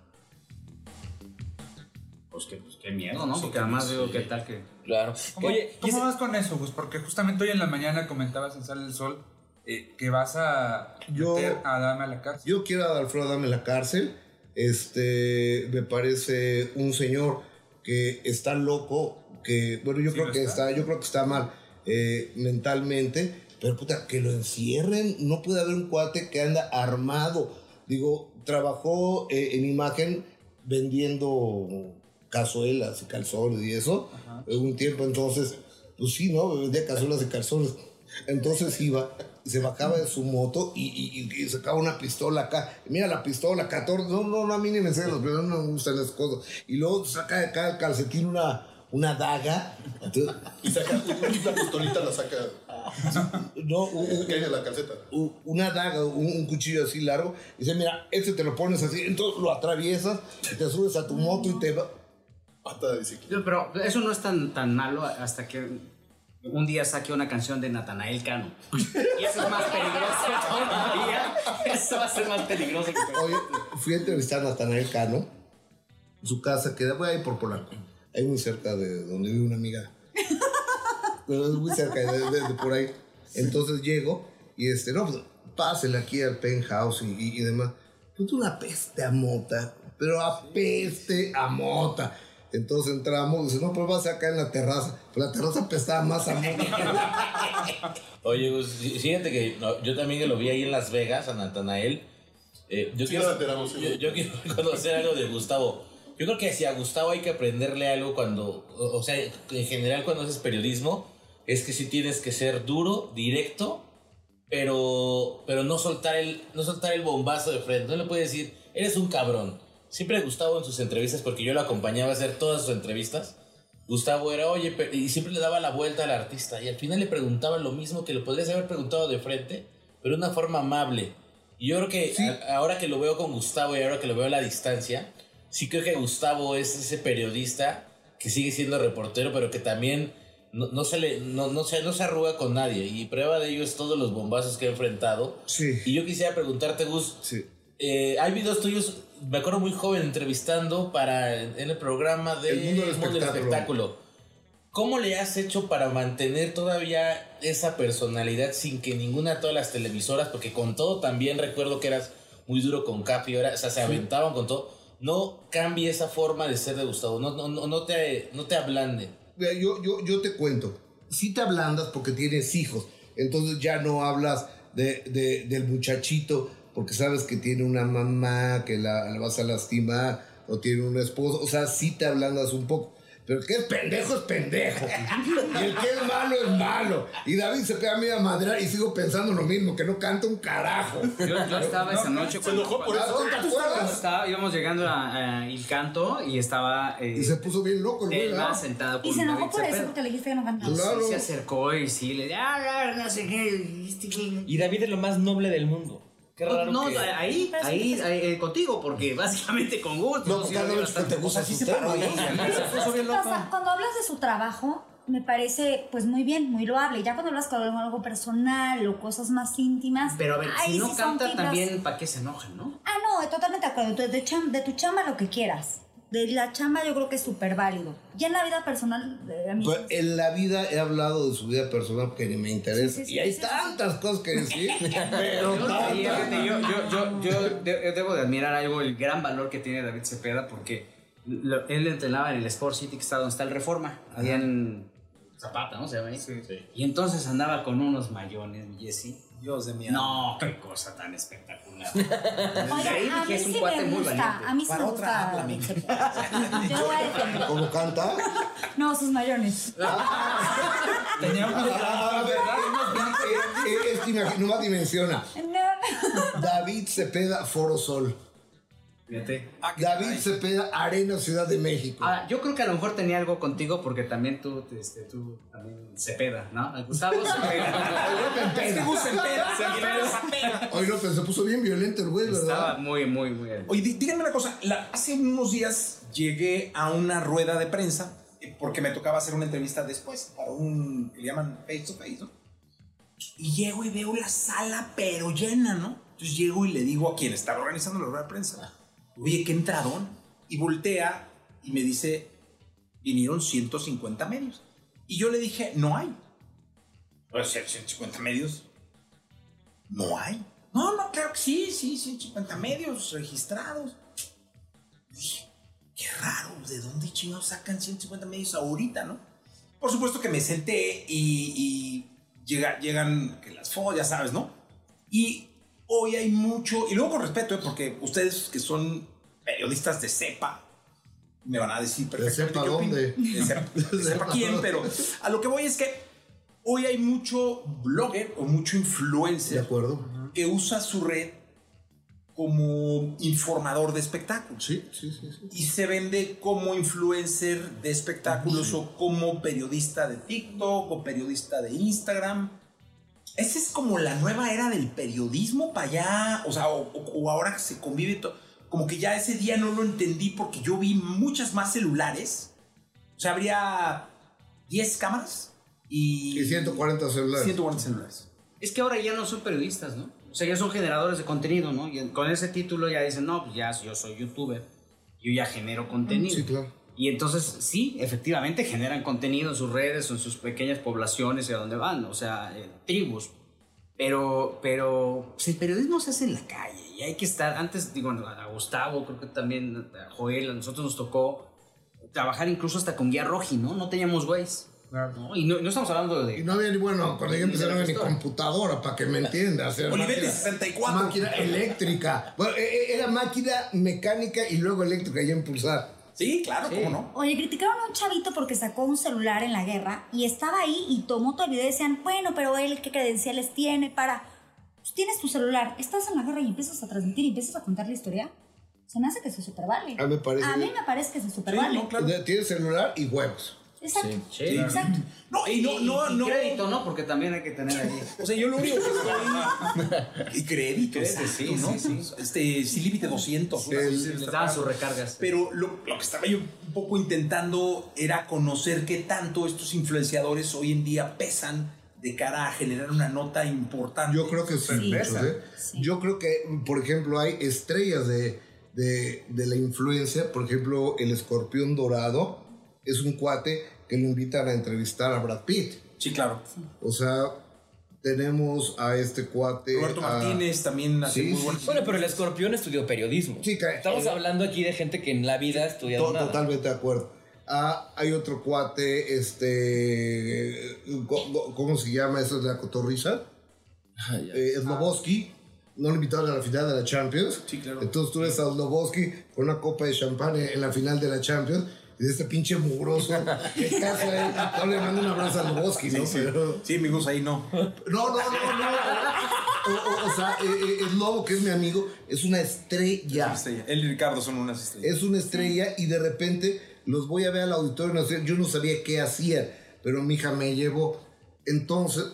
Pues, que, pues qué miedo, ¿no? Porque además digo, ¿qué tal que.? Claro. ¿Cómo, Oye, ¿cómo vas con eso, Gus? Porque justamente hoy en la mañana comentabas en Sale el Sol eh, que vas a Yo- meter a Adame a la cárcel. Yo quiero a Alfredo Adame en la cárcel. Este, me parece un señor que está loco, que bueno, yo Sí, creo que está. está, yo creo que está mal eh, mentalmente, pero puta, que lo encierren, no puede haber un cuate que anda armado. Digo, trabajó eh, en imagen vendiendo cazuelas y calzones y eso, eh, un tiempo entonces, pues sí, ¿no? Vendía cazuelas y calzones. Entonces iba, se bajaba de su moto y, y- sacaba una pistola acá. Mira la pistola, 14. No, no, no, a mí ni me enseñan los videos, no me gustan esas cosas. Y luego saca de acá el calcetín una, una daga. Entonces, Y saca una pistolita, la saca. no, un- un- Cae de la calceta. una daga, un, un cuchillo así largo. Y dice, mira, este te lo pones así. Entonces lo atraviesas, y te subes a tu moto y te va. Pata de bicicleta. Pero eso no es tan, tan malo hasta que un día saque una canción de Natanael Cano. Y eso es más peligroso todavía. Eso va a ser más peligroso que Oye, fui a entrevistar a Natanael Cano. Su casa queda por ahí por Polanco. Ahí muy cerca de donde vive una amiga. Pero es muy cerca de, de- de por ahí. Entonces llego y este, no, pues, pásele aquí al penthouse y, demás. Pues una peste a mota, pero a peste a mota. Entonces entramos, dice, no, pues vas acá en la terraza. Pues la terraza apestaba más a mota. Oye, Gus, fí- fíjate que no, yo también que lo vi ahí en Las Vegas, a Natanael. eh, yo, Sí, quiero, nos enteramos, sí. yo, yo quiero conocer algo de Gustavo. Yo creo que si a Gustavo hay que aprenderle algo cuando, o o sea, en general cuando haces periodismo, es que sí tienes que ser duro, directo, pero, pero no, soltar el, no soltar el bombazo de frente. No le puedes decir, eres un cabrón. Siempre Gustavo en sus entrevistas, porque yo lo acompañaba a hacer todas sus entrevistas, Gustavo era, oye, y siempre le daba la vuelta al artista y al final le preguntaba lo mismo que le podrías haber preguntado de frente, pero de una forma amable. Y yo creo que a- ahora que lo veo con Gustavo y ahora que lo veo a la distancia, sí creo que Gustavo es ese periodista que sigue siendo reportero, pero que también no, no se le no, no se, no se arruga con nadie. Y prueba de ello es todos los bombazos que ha enfrentado. Sí. Y yo quisiera preguntarte, Gus, Sí. eh, hay videos tuyos, me acuerdo muy joven entrevistando para en el programa de El mundo del espectáculo. espectáculo. ¿Cómo le has hecho para mantener todavía esa personalidad sin que ninguna de todas las televisoras, porque con todo también recuerdo que eras muy duro con Capi, ahora, o sea, se aventaban con todo, no cambie esa forma de ser de Gustavo, no, no, no, te, no te ablande. Yo, yo, yo te cuento. Si te ablandas porque tienes hijos, entonces ya no hablas de, de- del muchachito porque sabes que tiene una mamá que la, la vas a lastimar o tiene un esposo. O sea, sí te ablandas un poco. Pero el que es pendejo es pendejo. Y el que es malo es malo. Y David se pega a mí a madrear y sigo pensando lo mismo, que no canta un carajo. Yo, yo estaba esa noche Se cuando, enojó por eso. ¿tú te acuerdas? estaba- íbamos llegando a, a Il Canto y estaba eh, Y se puso bien loco el Emma ¿verdad? sentado Y se enojó David por eso porque le dijiste que no cantaba. Claro. se acercó y sí le ah, ah, no sé qué. este, qué. Y David es lo más noble del mundo. Qué raro No, que... ahí, ahí, ahí, eh, contigo, porque básicamente con gusto. No, porque que te gusta loco. Cuando hablas de su trabajo, me parece pues muy bien, muy loable. Ya cuando hablas con algo personal o cosas más íntimas, Pero a ver, ahí si no sí canta también, ¿para qué se enojan, no? Ah, no, totalmente de acuerdo. De, de cham- de tu chamba lo que quieras. De la chamba yo creo que es súper válido. Ya en la vida personal, eh, a mí... Pues en la vida he hablado de su vida personal porque ni me interesa. Sí, sí, sí, y hay sí, sí, tantas cosas que decir. pero Yo, yo, yo, yo, yo de- debo de admirar algo, el gran valor que tiene David Cepeda, porque lo- él entrenaba en el Sport City, que está donde está el Reforma, allá en Zapata, ¿no? Se llama ahí. Y entonces andaba con unos mayones, Jesse. Dios de mi No, qué cosa tan espectacular. Oiga, a mí es un sí cuate me muy gusta, a mí sí Para me otra, gusta. háblame. Yo lo voy a defender. ¿Cómo canta? No, sus mayones. Tenía un A ver, eh, eh, es que imagi- nomás dimensiona. No, David Cepeda, Foro Sol. Fíjate. David Cepeda, Arena, Ciudad de México. Ahora, yo creo que a lo mejor tenía algo contigo porque también tú, este, tú también Cepeda, ¿no? Gustavo Cepeda. Empeda, se Cepeda. Hoy no, pero se puso bien violento el güey, Estaba ¿verdad? muy, muy, muy... Oye, dí- díganme una cosa. la- hace unos días llegué a una rueda de prensa eh, porque me tocaba hacer una entrevista después para un que le llaman face to face, ¿no? Y llego y veo la sala pero llena, ¿no? Entonces llego y le digo a quien estaba organizando la rueda de prensa, oye, qué entradón. Y voltea y me dice, vinieron 150 medios. Y yo le dije, no hay. Sea, 150 medios. No hay. No, no, claro que sí, sí, 150 medios registrados. Dije, qué raro, ¿de dónde chingados sacan 150 medios ahorita, no? por supuesto que me senté y, y llega- llegan que las fotos, ya sabes, ¿no? Y hoy hay mucho, y luego con respeto, ¿eh? porque ustedes que son periodistas de cepa, me van a decir perfectamente cepa qué opino. dónde? De cepa, de cepa quién, pero a lo que voy es que hoy hay mucho blogger o mucho De influencer acuerdo. que usa su red como informador de espectáculos Sí, sí, sí. sí. y se vende como influencer de espectáculos o como periodista de TikTok o periodista de Instagram. Esa es como la nueva era del periodismo para allá, o sea, o, o- o ahora que se convive todo. Como que ya ese día no lo entendí porque yo vi muchas más celulares. O sea, habría 10 cámaras y, Y 140 celulares. 140 celulares. Es que ahora ya no son periodistas, ¿no? O sea, ya son generadores de contenido, ¿no? Y con ese título ya dicen, no, pues ya yo soy youtuber, yo ya genero contenido. Sí, claro. Y entonces, sí, efectivamente generan contenido en sus redes o en sus pequeñas poblaciones y a donde van, o sea, eh, tribus. Pero, pero pues, el periodismo se hace en la calle y hay que estar, antes, digo, a Gustavo, creo que también a Joel, a nosotros nos tocó trabajar incluso hasta con guía roji, ¿no? No teníamos güeyes. ¿no? Y no, no estamos hablando de... Y no había ni, bueno, cuando yo empecé no había ni computadora, para que me entiendas. Era Olivetti máquina- 64. Máquina eléctrica. Bueno, e- e- era máquina mecánica y luego eléctrica ya impulsar. Sí, claro, ¿cómo no? Oye, criticaron a un chavito porque sacó un celular en la guerra y estaba ahí y tomó todo el video y decían, bueno, pero él qué credenciales tiene para... Pues tienes tu celular, estás en la guerra y empiezas a transmitir y empiezas a contar la historia. Se me hace que se supervale. A mí me parece A mí me parece que se supervale. no, claro. Tienes celular y huevos. Exacto. Sí, Exacto. No, y no, no, y no. crédito, ¿no? Porque también hay que tener ahí. O sea, yo lo único que estoy. y crédito, exacto, sí, ¿no? sí, sí. Este, sin límite 200. una El- cosa así, Les daban sus recargas. Pero lo, lo que estaba yo un poco intentando era conocer qué tanto estos influenciadores hoy en día pesan de cara a generar una nota importante. Yo creo que sí, muchos, ¿eh? Sí. Yo creo que, por ejemplo, hay estrellas de, de, de la influencia. Por ejemplo, el escorpión dorado es un cuate que lo invitan a entrevistar a Brad Pitt. Sí, claro. O sea, tenemos a este cuate. Roberto a- Martínez también hace Sí, muy sí, buen. sí. Bueno, pero el escorpión estudió periodismo. Sí, ca- Estamos hablando aquí de gente que en la vida ha estudiado To- nada. Totalmente de acuerdo. Ah, hay otro cuate, este. ¿Cómo se llama? Eso es la cotorriza. Ah. Eh, Sloboski. No lo invitaron a la final de la Champions. Sí, claro. Entonces tú ves a Sloboski con una copa de champán en la final de la Champions. De este pinche mugroso. ¿Qué caso eh? No le mando un abrazo a Sloboski, ¿no? Pero- Sí, amigos, ahí no. no, no, no, no. O, o- o sea, eh, eh, el Lobo, que es mi amigo, es una estrella. Estrella. Él y Ricardo son unas estrellas. Es una estrella y de repente los voy a ver al auditorio nacional. Yo no sabía qué hacía, pero mi hija me llevó. Entonces,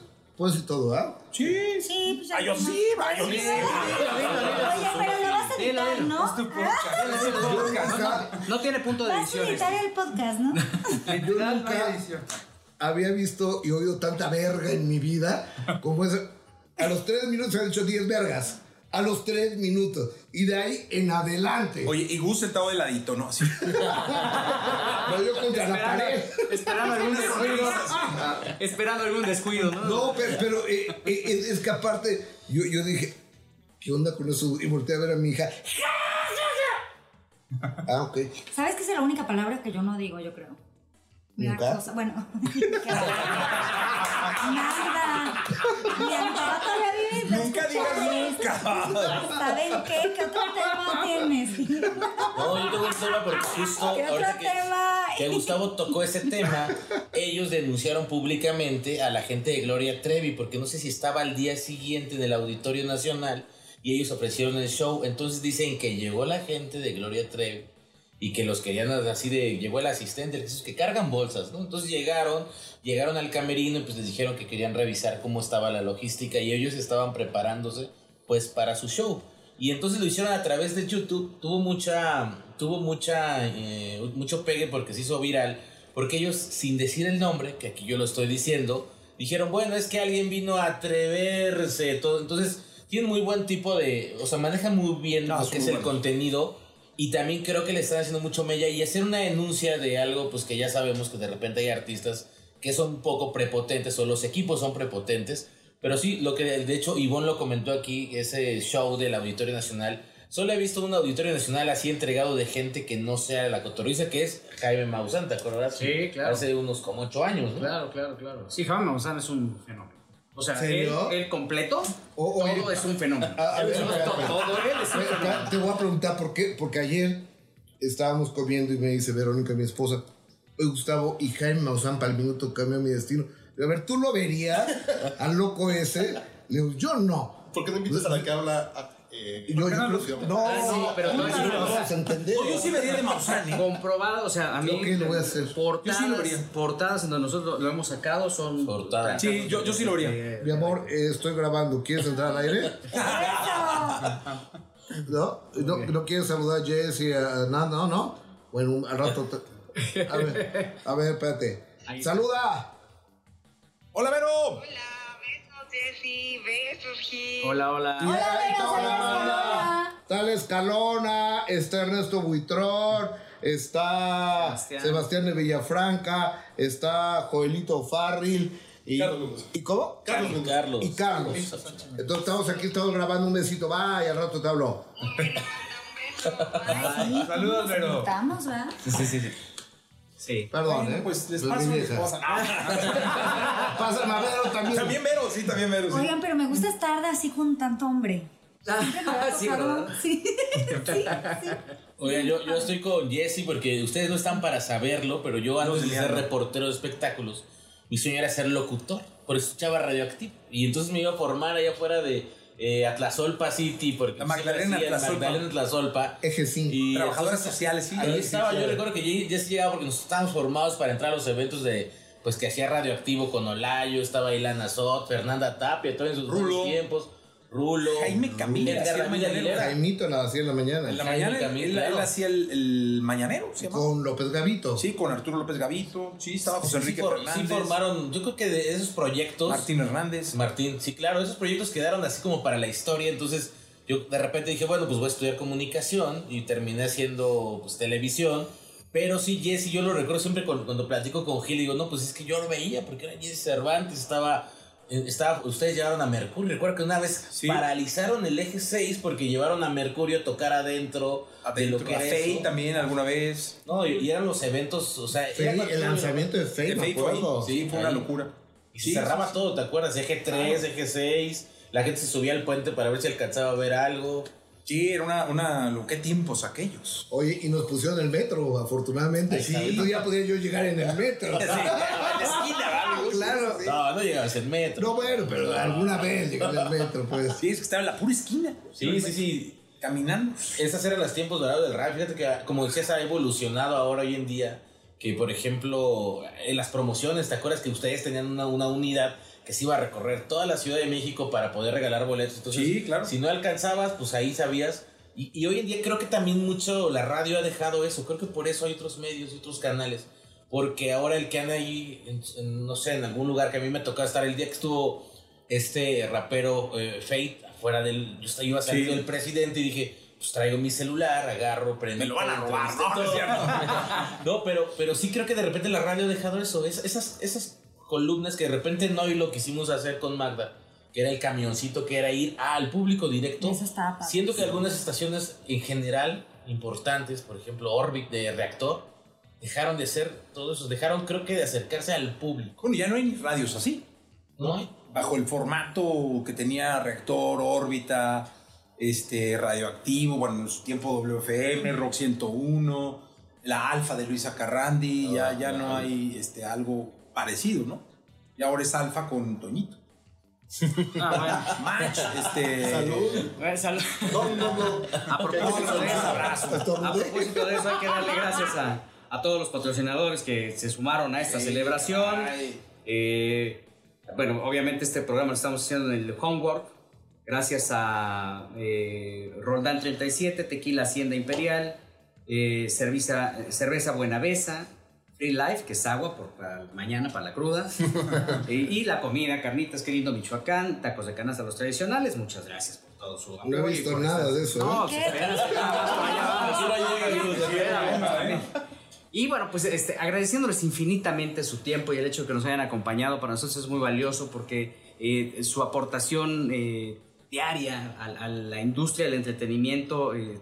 puedo decir todo, ¿ah? Sí, Sí, pues ya. Ah, yo sí, va, yo sí. Oye, pero lo vas a editar. ¿no? Es tu podcast, es tu podcast. Nunca, No tiene punto de Vas a edición. editar esto. el podcast, ¿no? yo nunca había visto y oído tanta verga en mi vida como es. A los tres minutos se han hecho 10 vergas. A los tres minutos. Y de ahí en adelante. Oye, y Gus sentado de ladito, ¿no? Así. No, yo contra la pared. Esperando algún descuido. Esperando algún descuido, ¿no? No, pero, pero, eh, eh, es, es que aparte, yo, yo dije, ¿qué onda con eso? Y volteé a ver a mi hija. Ah, ok. ¿Sabes que esa es la única palabra que yo no digo, yo creo? ¿Nunca? cosa. Bueno. Nada. Todavía vive. Nunca digas nunca. ¿Saben qué? ¿Qué otro tema tienes? No, yo tengo un tema porque justo ¿Qué otro ahorita que, tema? que Gustavo tocó ese tema, ellos denunciaron públicamente a la gente de Gloria Trevi, porque no sé si estaba al día siguiente del Auditorio Nacional y ellos ofrecieron el show. Entonces dicen que llegó la gente de Gloria Trevi y que los querían así de. Llegó el asistente, esos que cargan bolsas, ¿no? Entonces llegaron, llegaron al camerino y pues les dijeron que querían revisar cómo estaba la logística y ellos estaban preparándose pues para su show. Y entonces lo hicieron a través de YouTube. Tuvo mucha, tuvo mucha, eh, mucho pegue porque se hizo viral. Porque ellos, sin decir el nombre, que aquí yo lo estoy diciendo, dijeron, bueno, es que alguien vino a atreverse, todo. Entonces, tienen muy buen tipo de, o sea, manejan muy bien No, lo que es muy el contenido. Y también creo que le están haciendo mucho mella y hacer una denuncia de algo, pues que ya sabemos que de repente hay artistas que son un poco prepotentes o los equipos son prepotentes. Pero sí, lo que de hecho Ivonne lo comentó aquí, ese show del Auditorio Nacional Solo he visto un auditorio nacional así entregado de gente que no sea la cotorriza, que es Jaime Maussan, ¿te acuerdas? Sí, claro. Hace unos como ocho años, ¿no? Claro, claro, claro. Sí, Jaime Maussan es un fenómeno. O sea, él, completo, O- oye, todo es un fenómeno. a- a ver, todo, él es un fenómeno. Te voy a preguntar por qué. Porque ayer estábamos comiendo y me dice Verónica, mi esposa, oye Gustavo, y Jaime Maussan para el minuto cambió mi destino. A ver, ¿tú lo verías al loco ese? Le digo, yo no. ¿Por qué no invitas a la que habla? a- eh, yo, yo creo- no, Ah, sí, pero no cosa. vas a entender. No, yo sí vería de Maussan, ¿eh? Comprobado, o sea, a mí que lo voy a hacer. portadas, Yo sí lo vería. portadas en donde nosotros lo hemos sacado son Portadas. Sí, yo, yo sí lo vería. Eh, Mi amor, eh, estoy grabando. ¿Quieres entrar al aire? ¿No? ¿No, ¿no quieres saludar a Jess y a no, no, no? Bueno, al rato. te- A ver, a ver, espérate. ¡Saluda! ¡Hola, Vero! Hola, Jessy, besos Gil. Hola, hola. Hola, la banda. Está la Escalona, está Ernesto Buitrón, está Sebastián. Sebastián, de Villafranca, está Joelito Farril. Y, Carlos. ¿Y cómo? Carlos. Carlos. Y Carlos. Entonces estamos aquí, estamos grabando un besito. Va, y al rato te hablo. Saludos, Vero. Estamos, ¿verdad? Sí, sí, sí. Sí. Perdón, ¿eh? pues les Los paso a mi esposa. Pásame a Vero también. También Vero, sí, también Vero. sí. Oigan, pero me gusta estar así con tanto hombre. Ha sí, ¿verdad? Sí, sí, sí. Oigan, yo, yo estoy con Jesse porque ustedes no están para saberlo, pero yo antes de ser reportero de espectáculos, mi sueño era ser locutor, por eso escuchaba radioactivo. Y entonces me iba a formar allá afuera de eh, Atlazolpa City, porque La Magdalena sí, Atlazolpa. Magdalena Atlazolpa. Eje 5. Y Trabajadoras entonces, sociales, sí. Ahí estaba, yo recuerdo que Ye- Jesse llegaba porque nos estábamos formados para entrar a los eventos de, pues que hacía radioactivo con Olayo, estaba Ilana Sot, Fernanda Tapia, todos en sus Rulo. tiempos, Rulo, Jaime Camila, Edgar. Aguilera. Jaimito la hacía en la mañana. En la Jaime mañana Camil, él, claro. él hacía el, el mañanero, ¿se llama? Con López Gavito. Sí, con Arturo López Gavito. Sí, estaba José Sí, Enrique Fernández. sí formaron, yo creo que de esos proyectos... Martín Hernández. Martín, sí, claro, esos proyectos quedaron así como para la historia, entonces yo de repente dije, bueno, pues voy a estudiar comunicación y terminé haciendo pues, televisión, pero sí, Jesse, yo lo recuerdo siempre cuando, cuando platico con Gil, digo, no, pues es que yo lo veía, porque era Jesse Cervantes, estaba, estaba, ustedes llevaron a Mercurio, recuerdo que una vez Sí. paralizaron el eje 6 porque llevaron a Mercurio a tocar adentro, de lo que a era Fey eso. también alguna vez. No, y, y eran los eventos, o sea, Fey, era- el lanzamiento de Fey, De me Fey fue ahí. Sí, fue una locura. Y se Sí, cerraba sí, todo, ¿te acuerdas? Eje 3, eje 6. La gente se subía al puente para ver si alcanzaba a ver algo. Sí, era una, una... ¿Qué tiempos aquellos? Oye, y nos pusieron el metro, afortunadamente. Ahí Sí, está. entonces ya podía yo llegar en el metro. claro. No, no llegabas en metro. No, bueno, pero alguna vez llegué en el metro, pues. Sí, es que estaba en la pura esquina. Sí, sí, sí. Caminando. Esas eran los tiempos dorados del rap. Fíjate que, como decías, ha evolucionado ahora hoy en día. Que, por ejemplo, en las promociones, ¿te acuerdas que ustedes tenían una, una unidad que se iba a recorrer toda la Ciudad de México para poder regalar boletos? Entonces, Sí, claro. si no alcanzabas, pues ahí sabías. Y, y hoy en día creo que también mucho la radio ha dejado eso. Creo que por eso hay otros medios y otros canales. Porque ahora el que anda ahí, en- en, no sé, en algún lugar que a mí me tocó estar el día que estuvo este rapero eh, Fate afuera del. Yo estaba- iba saliendo Sí. del presidente y dije, pues traigo mi celular, agarro, prendo. Me lo van a robar, no, no es todo. cierto. No, pero, pero sí creo que de repente la radio ha dejado eso. es- esas, esas columnas que de repente no y lo quisimos hacer con Magda, que era el camioncito, que era ir al público directo. Eso estaba. Siendo que algunas estaciones en general importantes, por ejemplo Orbit de Reactor, dejaron de ser todo eso, dejaron creo que de acercarse al público. Bueno, ya no hay radios así. No hay. Bajo el formato que tenía Reactor, órbita, este, radioactivo, bueno, en su tiempo WFM, Rock 101, la Alfa de Luisa Carrandi, ya, ya no hay este, algo parecido, ¿no? Y ahora es Alfa con Toñito. Ah, Match, este. Salud. bueno. Salud. No, no, no. A propósito de eso, abrazo. a propósito de eso, hay que darle gracias a, a todos los patrocinadores que se sumaron a esta celebración. Eh, bueno, obviamente este programa lo estamos haciendo en el Homework. Gracias a eh, Roldán 37, Tequila Hacienda Imperial, eh, cerveza, cerveza Buenavesa, Free Life, que es agua por, para mañana, para la cruda. y, y la comida, carnitas, qué lindo Michoacán, tacos de canasta los tradicionales. Muchas gracias por todo su apoyo. No he visto nada de eso, No, ¿eh? si esperas, Y bueno, pues este, agradeciéndoles infinitamente su tiempo y el hecho de que nos hayan acompañado, para nosotros es muy valioso porque eh, su aportación eh, diaria a, a la industria del entretenimiento, eh,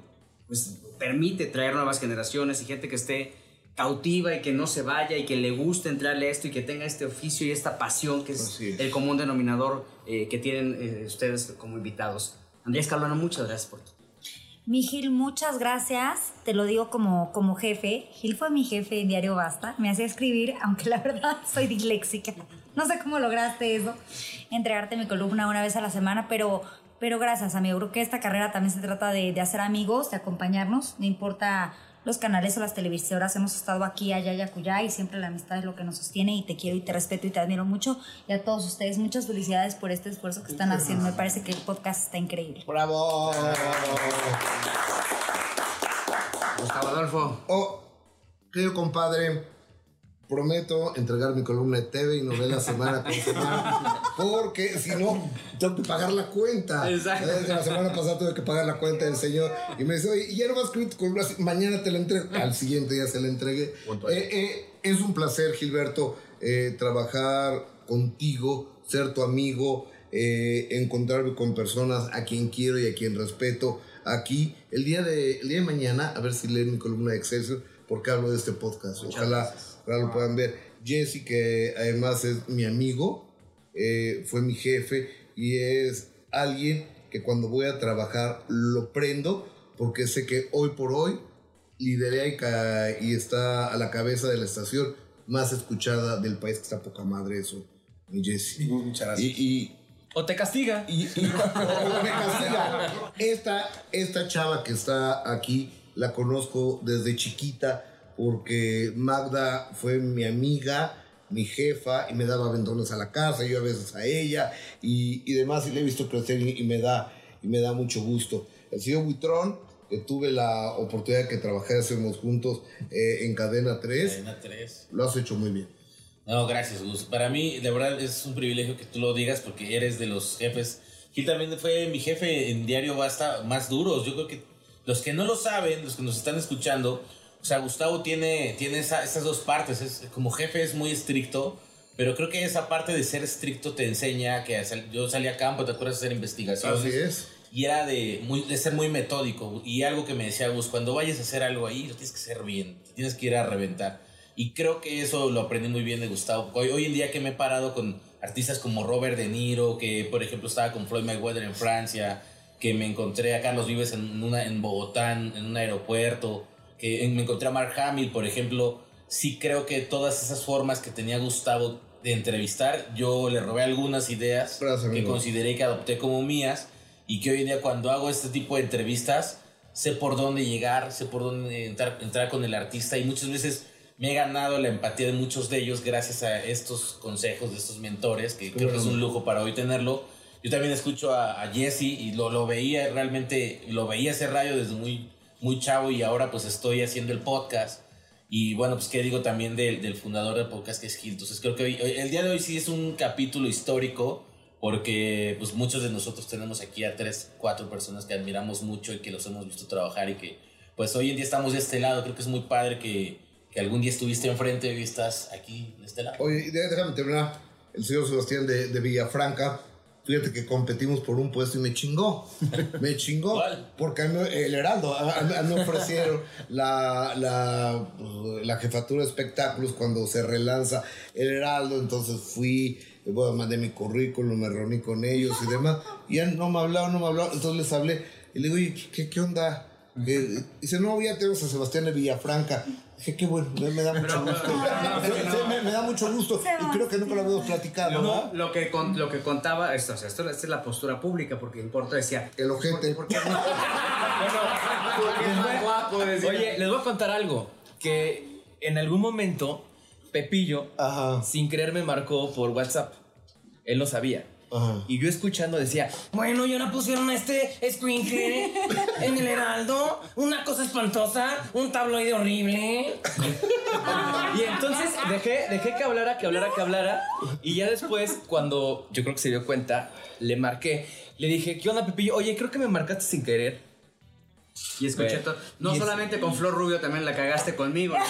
pues permite traer nuevas generaciones y gente que esté cautiva y que no se vaya y que le guste entrarle a esto y que tenga este oficio y esta pasión que es, es. el común denominador eh, que tienen eh, ustedes como invitados. Andrés Calvano, muchas gracias por tu Mi Gil, muchas gracias. Te lo digo como, como jefe. Gil fue mi jefe en Diario Basta. Me hacía escribir, aunque la verdad soy disléxica. No sé cómo lograste eso, entregarte mi columna una vez a la semana, pero, pero gracias, amigo. Creo que esta carrera también se trata de, de hacer amigos, de acompañarnos. No importa los canales o las televisoras, hemos estado aquí, allá y acullá, y siempre la amistad es lo que nos sostiene. Y te quiero y te respeto y te admiro mucho. Y a todos ustedes, muchas felicidades por este esfuerzo que están haciendo. Me parece que el podcast está increíble. ¡Bravo! Gustavo Adolfo. Oh, querido compadre, prometo entregar mi columna de TV y novela semana con semana. Porque si no, tengo que pagar la cuenta. Exacto. Desde la semana pasada tuve que pagar la cuenta del señor. Y me dice, oye, y ya no vas a escribir tu columna, mañana te la entrego. Al siguiente día se la entregué. Eh, eh, es un placer, Gilberto, eh, trabajar contigo, ser tu amigo, eh, encontrarme con personas a quien quiero y a quien respeto. Aquí, el día de, el día de mañana, a ver si leen mi columna de Excelsior, porque hablo de este podcast. Ojalá, ojalá lo puedan ver. Jesse, que además es mi amigo, eh, fue mi jefe y es alguien que cuando voy a trabajar lo prendo porque sé que hoy por hoy lidera y, está a la cabeza de la estación más escuchada del país, que está poca madre eso, mi Jesse. Muchas gracias. Y, y, O te castiga. y, y- o me castiga. Esta, esta chava que está aquí la conozco desde chiquita porque Magda fue mi amiga, mi jefa y me daba aventones a la casa, yo a veces a ella y, y demás y le he visto crecer y, y me da, y me da mucho gusto. El señor Buitrón, que tuve la oportunidad de que trabajásemos juntos eh, en Cadena 3, Cadena 3. lo has hecho muy bien. No, gracias, Gus. Para mí, de verdad, es un privilegio que tú lo digas porque eres de los jefes. Gil también fue mi jefe en Diario Basta más duros. Yo creo que los que no lo saben, los que nos están escuchando, sea, Gustavo tiene, tiene esa- esas dos partes. Es, como jefe es muy estricto, pero creo que esa parte de ser estricto te enseña que sal- yo salí a campo, ¿te acuerdas de hacer investigaciones? Así es. Y era de, muy, de ser muy metódico. Y algo que me decía Gus, cuando vayas a hacer algo ahí, lo tienes que hacer bien, tienes que ir a reventar. Y creo que eso lo aprendí muy bien de Gustavo. Hoy, hoy en día que me he parado con artistas como Robert De Niro, que por ejemplo estaba con Floyd Mayweather en Francia, que me encontré a Carlos Vives en, una, en Bogotá, en un aeropuerto, que en- me encontré a Mark Hamill, por ejemplo. Sí creo que todas esas formas que tenía Gustavo de entrevistar, yo le robé algunas ideas Gracias, que consideré que adopté como mías y que hoy en día cuando hago este tipo de entrevistas sé por dónde llegar, sé por dónde entrar, entrar con el artista y muchas veces me he ganado la empatía de muchos de ellos gracias a estos consejos de estos mentores, que creo que es un lujo para hoy tenerlo. Yo también escucho a, a Jesse y lo, lo veía realmente, lo veía ese rayo desde muy, muy chavo y ahora pues estoy haciendo el podcast. Y bueno, pues qué digo también del, del fundador del podcast que es Gil. Entonces creo que el día de hoy sí es un capítulo histórico porque pues muchos de nosotros tenemos aquí a tres, cuatro personas que admiramos mucho y que los hemos visto trabajar y que pues hoy en día estamos de este lado. Creo que es muy padre que, que algún día estuviste enfrente y estás aquí de este lado. Oye, déjame terminar. El señor Sebastián de, de Villafranca, fíjate que competimos por un puesto y me chingó. Me chingó. ¿Cuál? Porque el Heraldo, a, a- a mí me ofrecieron la, la, pues, la jefatura de espectáculos cuando se relanza el Heraldo. Entonces fui, eh, bueno, mandé mi currículum, me reuní con ellos y demás. Y ya no me hablaban, no me hablaban. Entonces les hablé y le digo, oye, ¿qué, qué onda? Que- dice, no, ya tenemos a Sebastián de Villafranca. Dije, qué bueno, me, me da mucho gusto. Me, me da mucho gusto. Y creo que nunca lo habíamos platicado, ¿no? Lo que, con- lo que contaba, esto, o sea, esto, esta es la postura pública, porque importa decía, El ojete. porque es más guapo, decía. Oye, les voy a contar algo. Que en algún momento, Pepillo, Ajá. sin querer, me marcó por WhatsApp. Él no sabía. Ajá. Y yo escuchando decía, bueno, y ahora pusieron este squinkle en el heraldo, una cosa espantosa, un tabloide horrible. y entonces dejé, dejé que hablara, que hablara, que hablara. Y ya después, cuando yo creo que se dio cuenta, le marqué. Le dije, ¿qué onda, Pepillo? Oye, creo que me marcaste sin querer. Y escuché Bueno, todo. No y es- solamente con Flor Rubio, también la cagaste conmigo.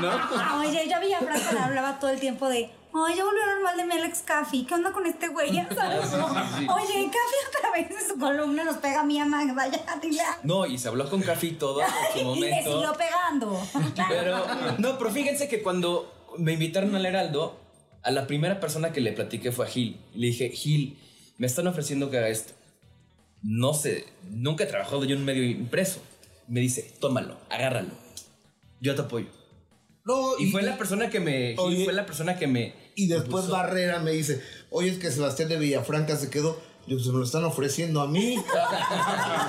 ¿No? Oye, yo a Villafranca le hablaba todo el tiempo de, Ay, ya volvió normal de mi Alex Caffi. ¿Qué onda con este güey? Ya sabes, ¿no? Oye, Caffi otra vez en su columna nos pega a mí a Magda. No, y se habló con Café y todo en su Y le momento. siguió pegando. Pero, no, pero fíjense que cuando me invitaron al Heraldo, a la primera persona que le platiqué fue a Gil. Le dije, Gil, me están ofreciendo que haga esto. No sé, nunca he trabajado yo en un medio impreso. Me dice, tómalo, agárralo. Yo te apoyo. No, Y fue la persona que me. Oye. fue la persona que me. Y después. Barrera me dice, oye, es que Sebastián de Villafranca se quedó. Yo, pues me lo están ofreciendo a mí.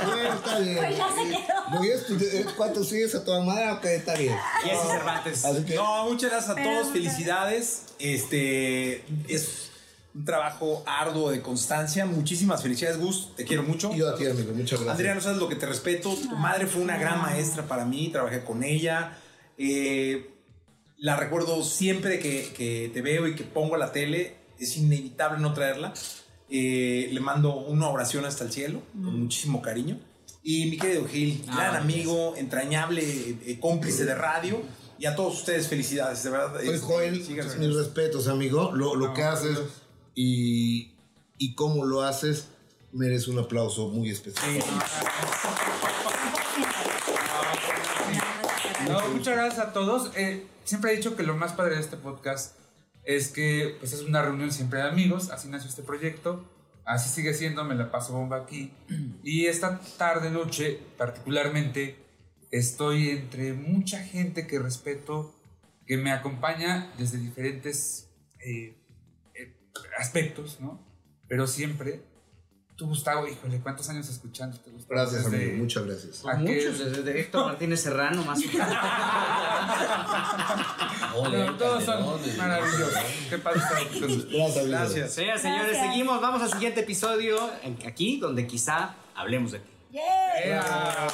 Bueno, está bien. Pues ya se quedó. Voy a estudiar- ¿Cuánto sigues a toda madre? Ok, está bien. Y ese Cervantes. Así que, No, muchas gracias a todos, felicidades. Este es un trabajo arduo de constancia. Muchísimas felicidades, Gus. Te quiero mucho. y yo a ti, amigo, muchas gracias. Andrea, no sabes lo que te respeto. Tu madre fue una gran maestra para mí, trabajé con ella. Eh, la recuerdo siempre que, que te veo y que pongo la tele. Es inevitable no traerla. Eh, le mando una oración hasta el cielo, con muchísimo cariño. Y mi querido Gil, Ah, gran gracias. amigo, entrañable, eh, cómplice de radio. Y a todos ustedes, felicidades, de verdad. Oye, Este, Joel, mis respetos, amigo. Lo, lo que haces y, y cómo lo haces merece un aplauso muy especial. No, muchas gracias a todos. Eh, siempre he dicho que lo más padre de este podcast es que pues, es una reunión siempre de amigos. Así nació este proyecto. Así sigue siendo, me la paso bomba aquí. Y esta tarde, noche, particularmente, estoy entre mucha gente que respeto, que me acompaña desde diferentes eh, eh, aspectos, ¿no? Pero siempre, tú, Gustavo, híjole, ¿cuántos años escuchándote, Gustavo? Gracias, Desde- amigo. Muchas gracias. aquel- Muchos, desde de Héctor Martínez Serrano, más Ole, No, todos son maravillosos. Qué padre. Gracias. Gracias. Señores, Gracias. seguimos. Vamos al siguiente episodio aquí, donde quizá hablemos de ti. Yeah. Yeah.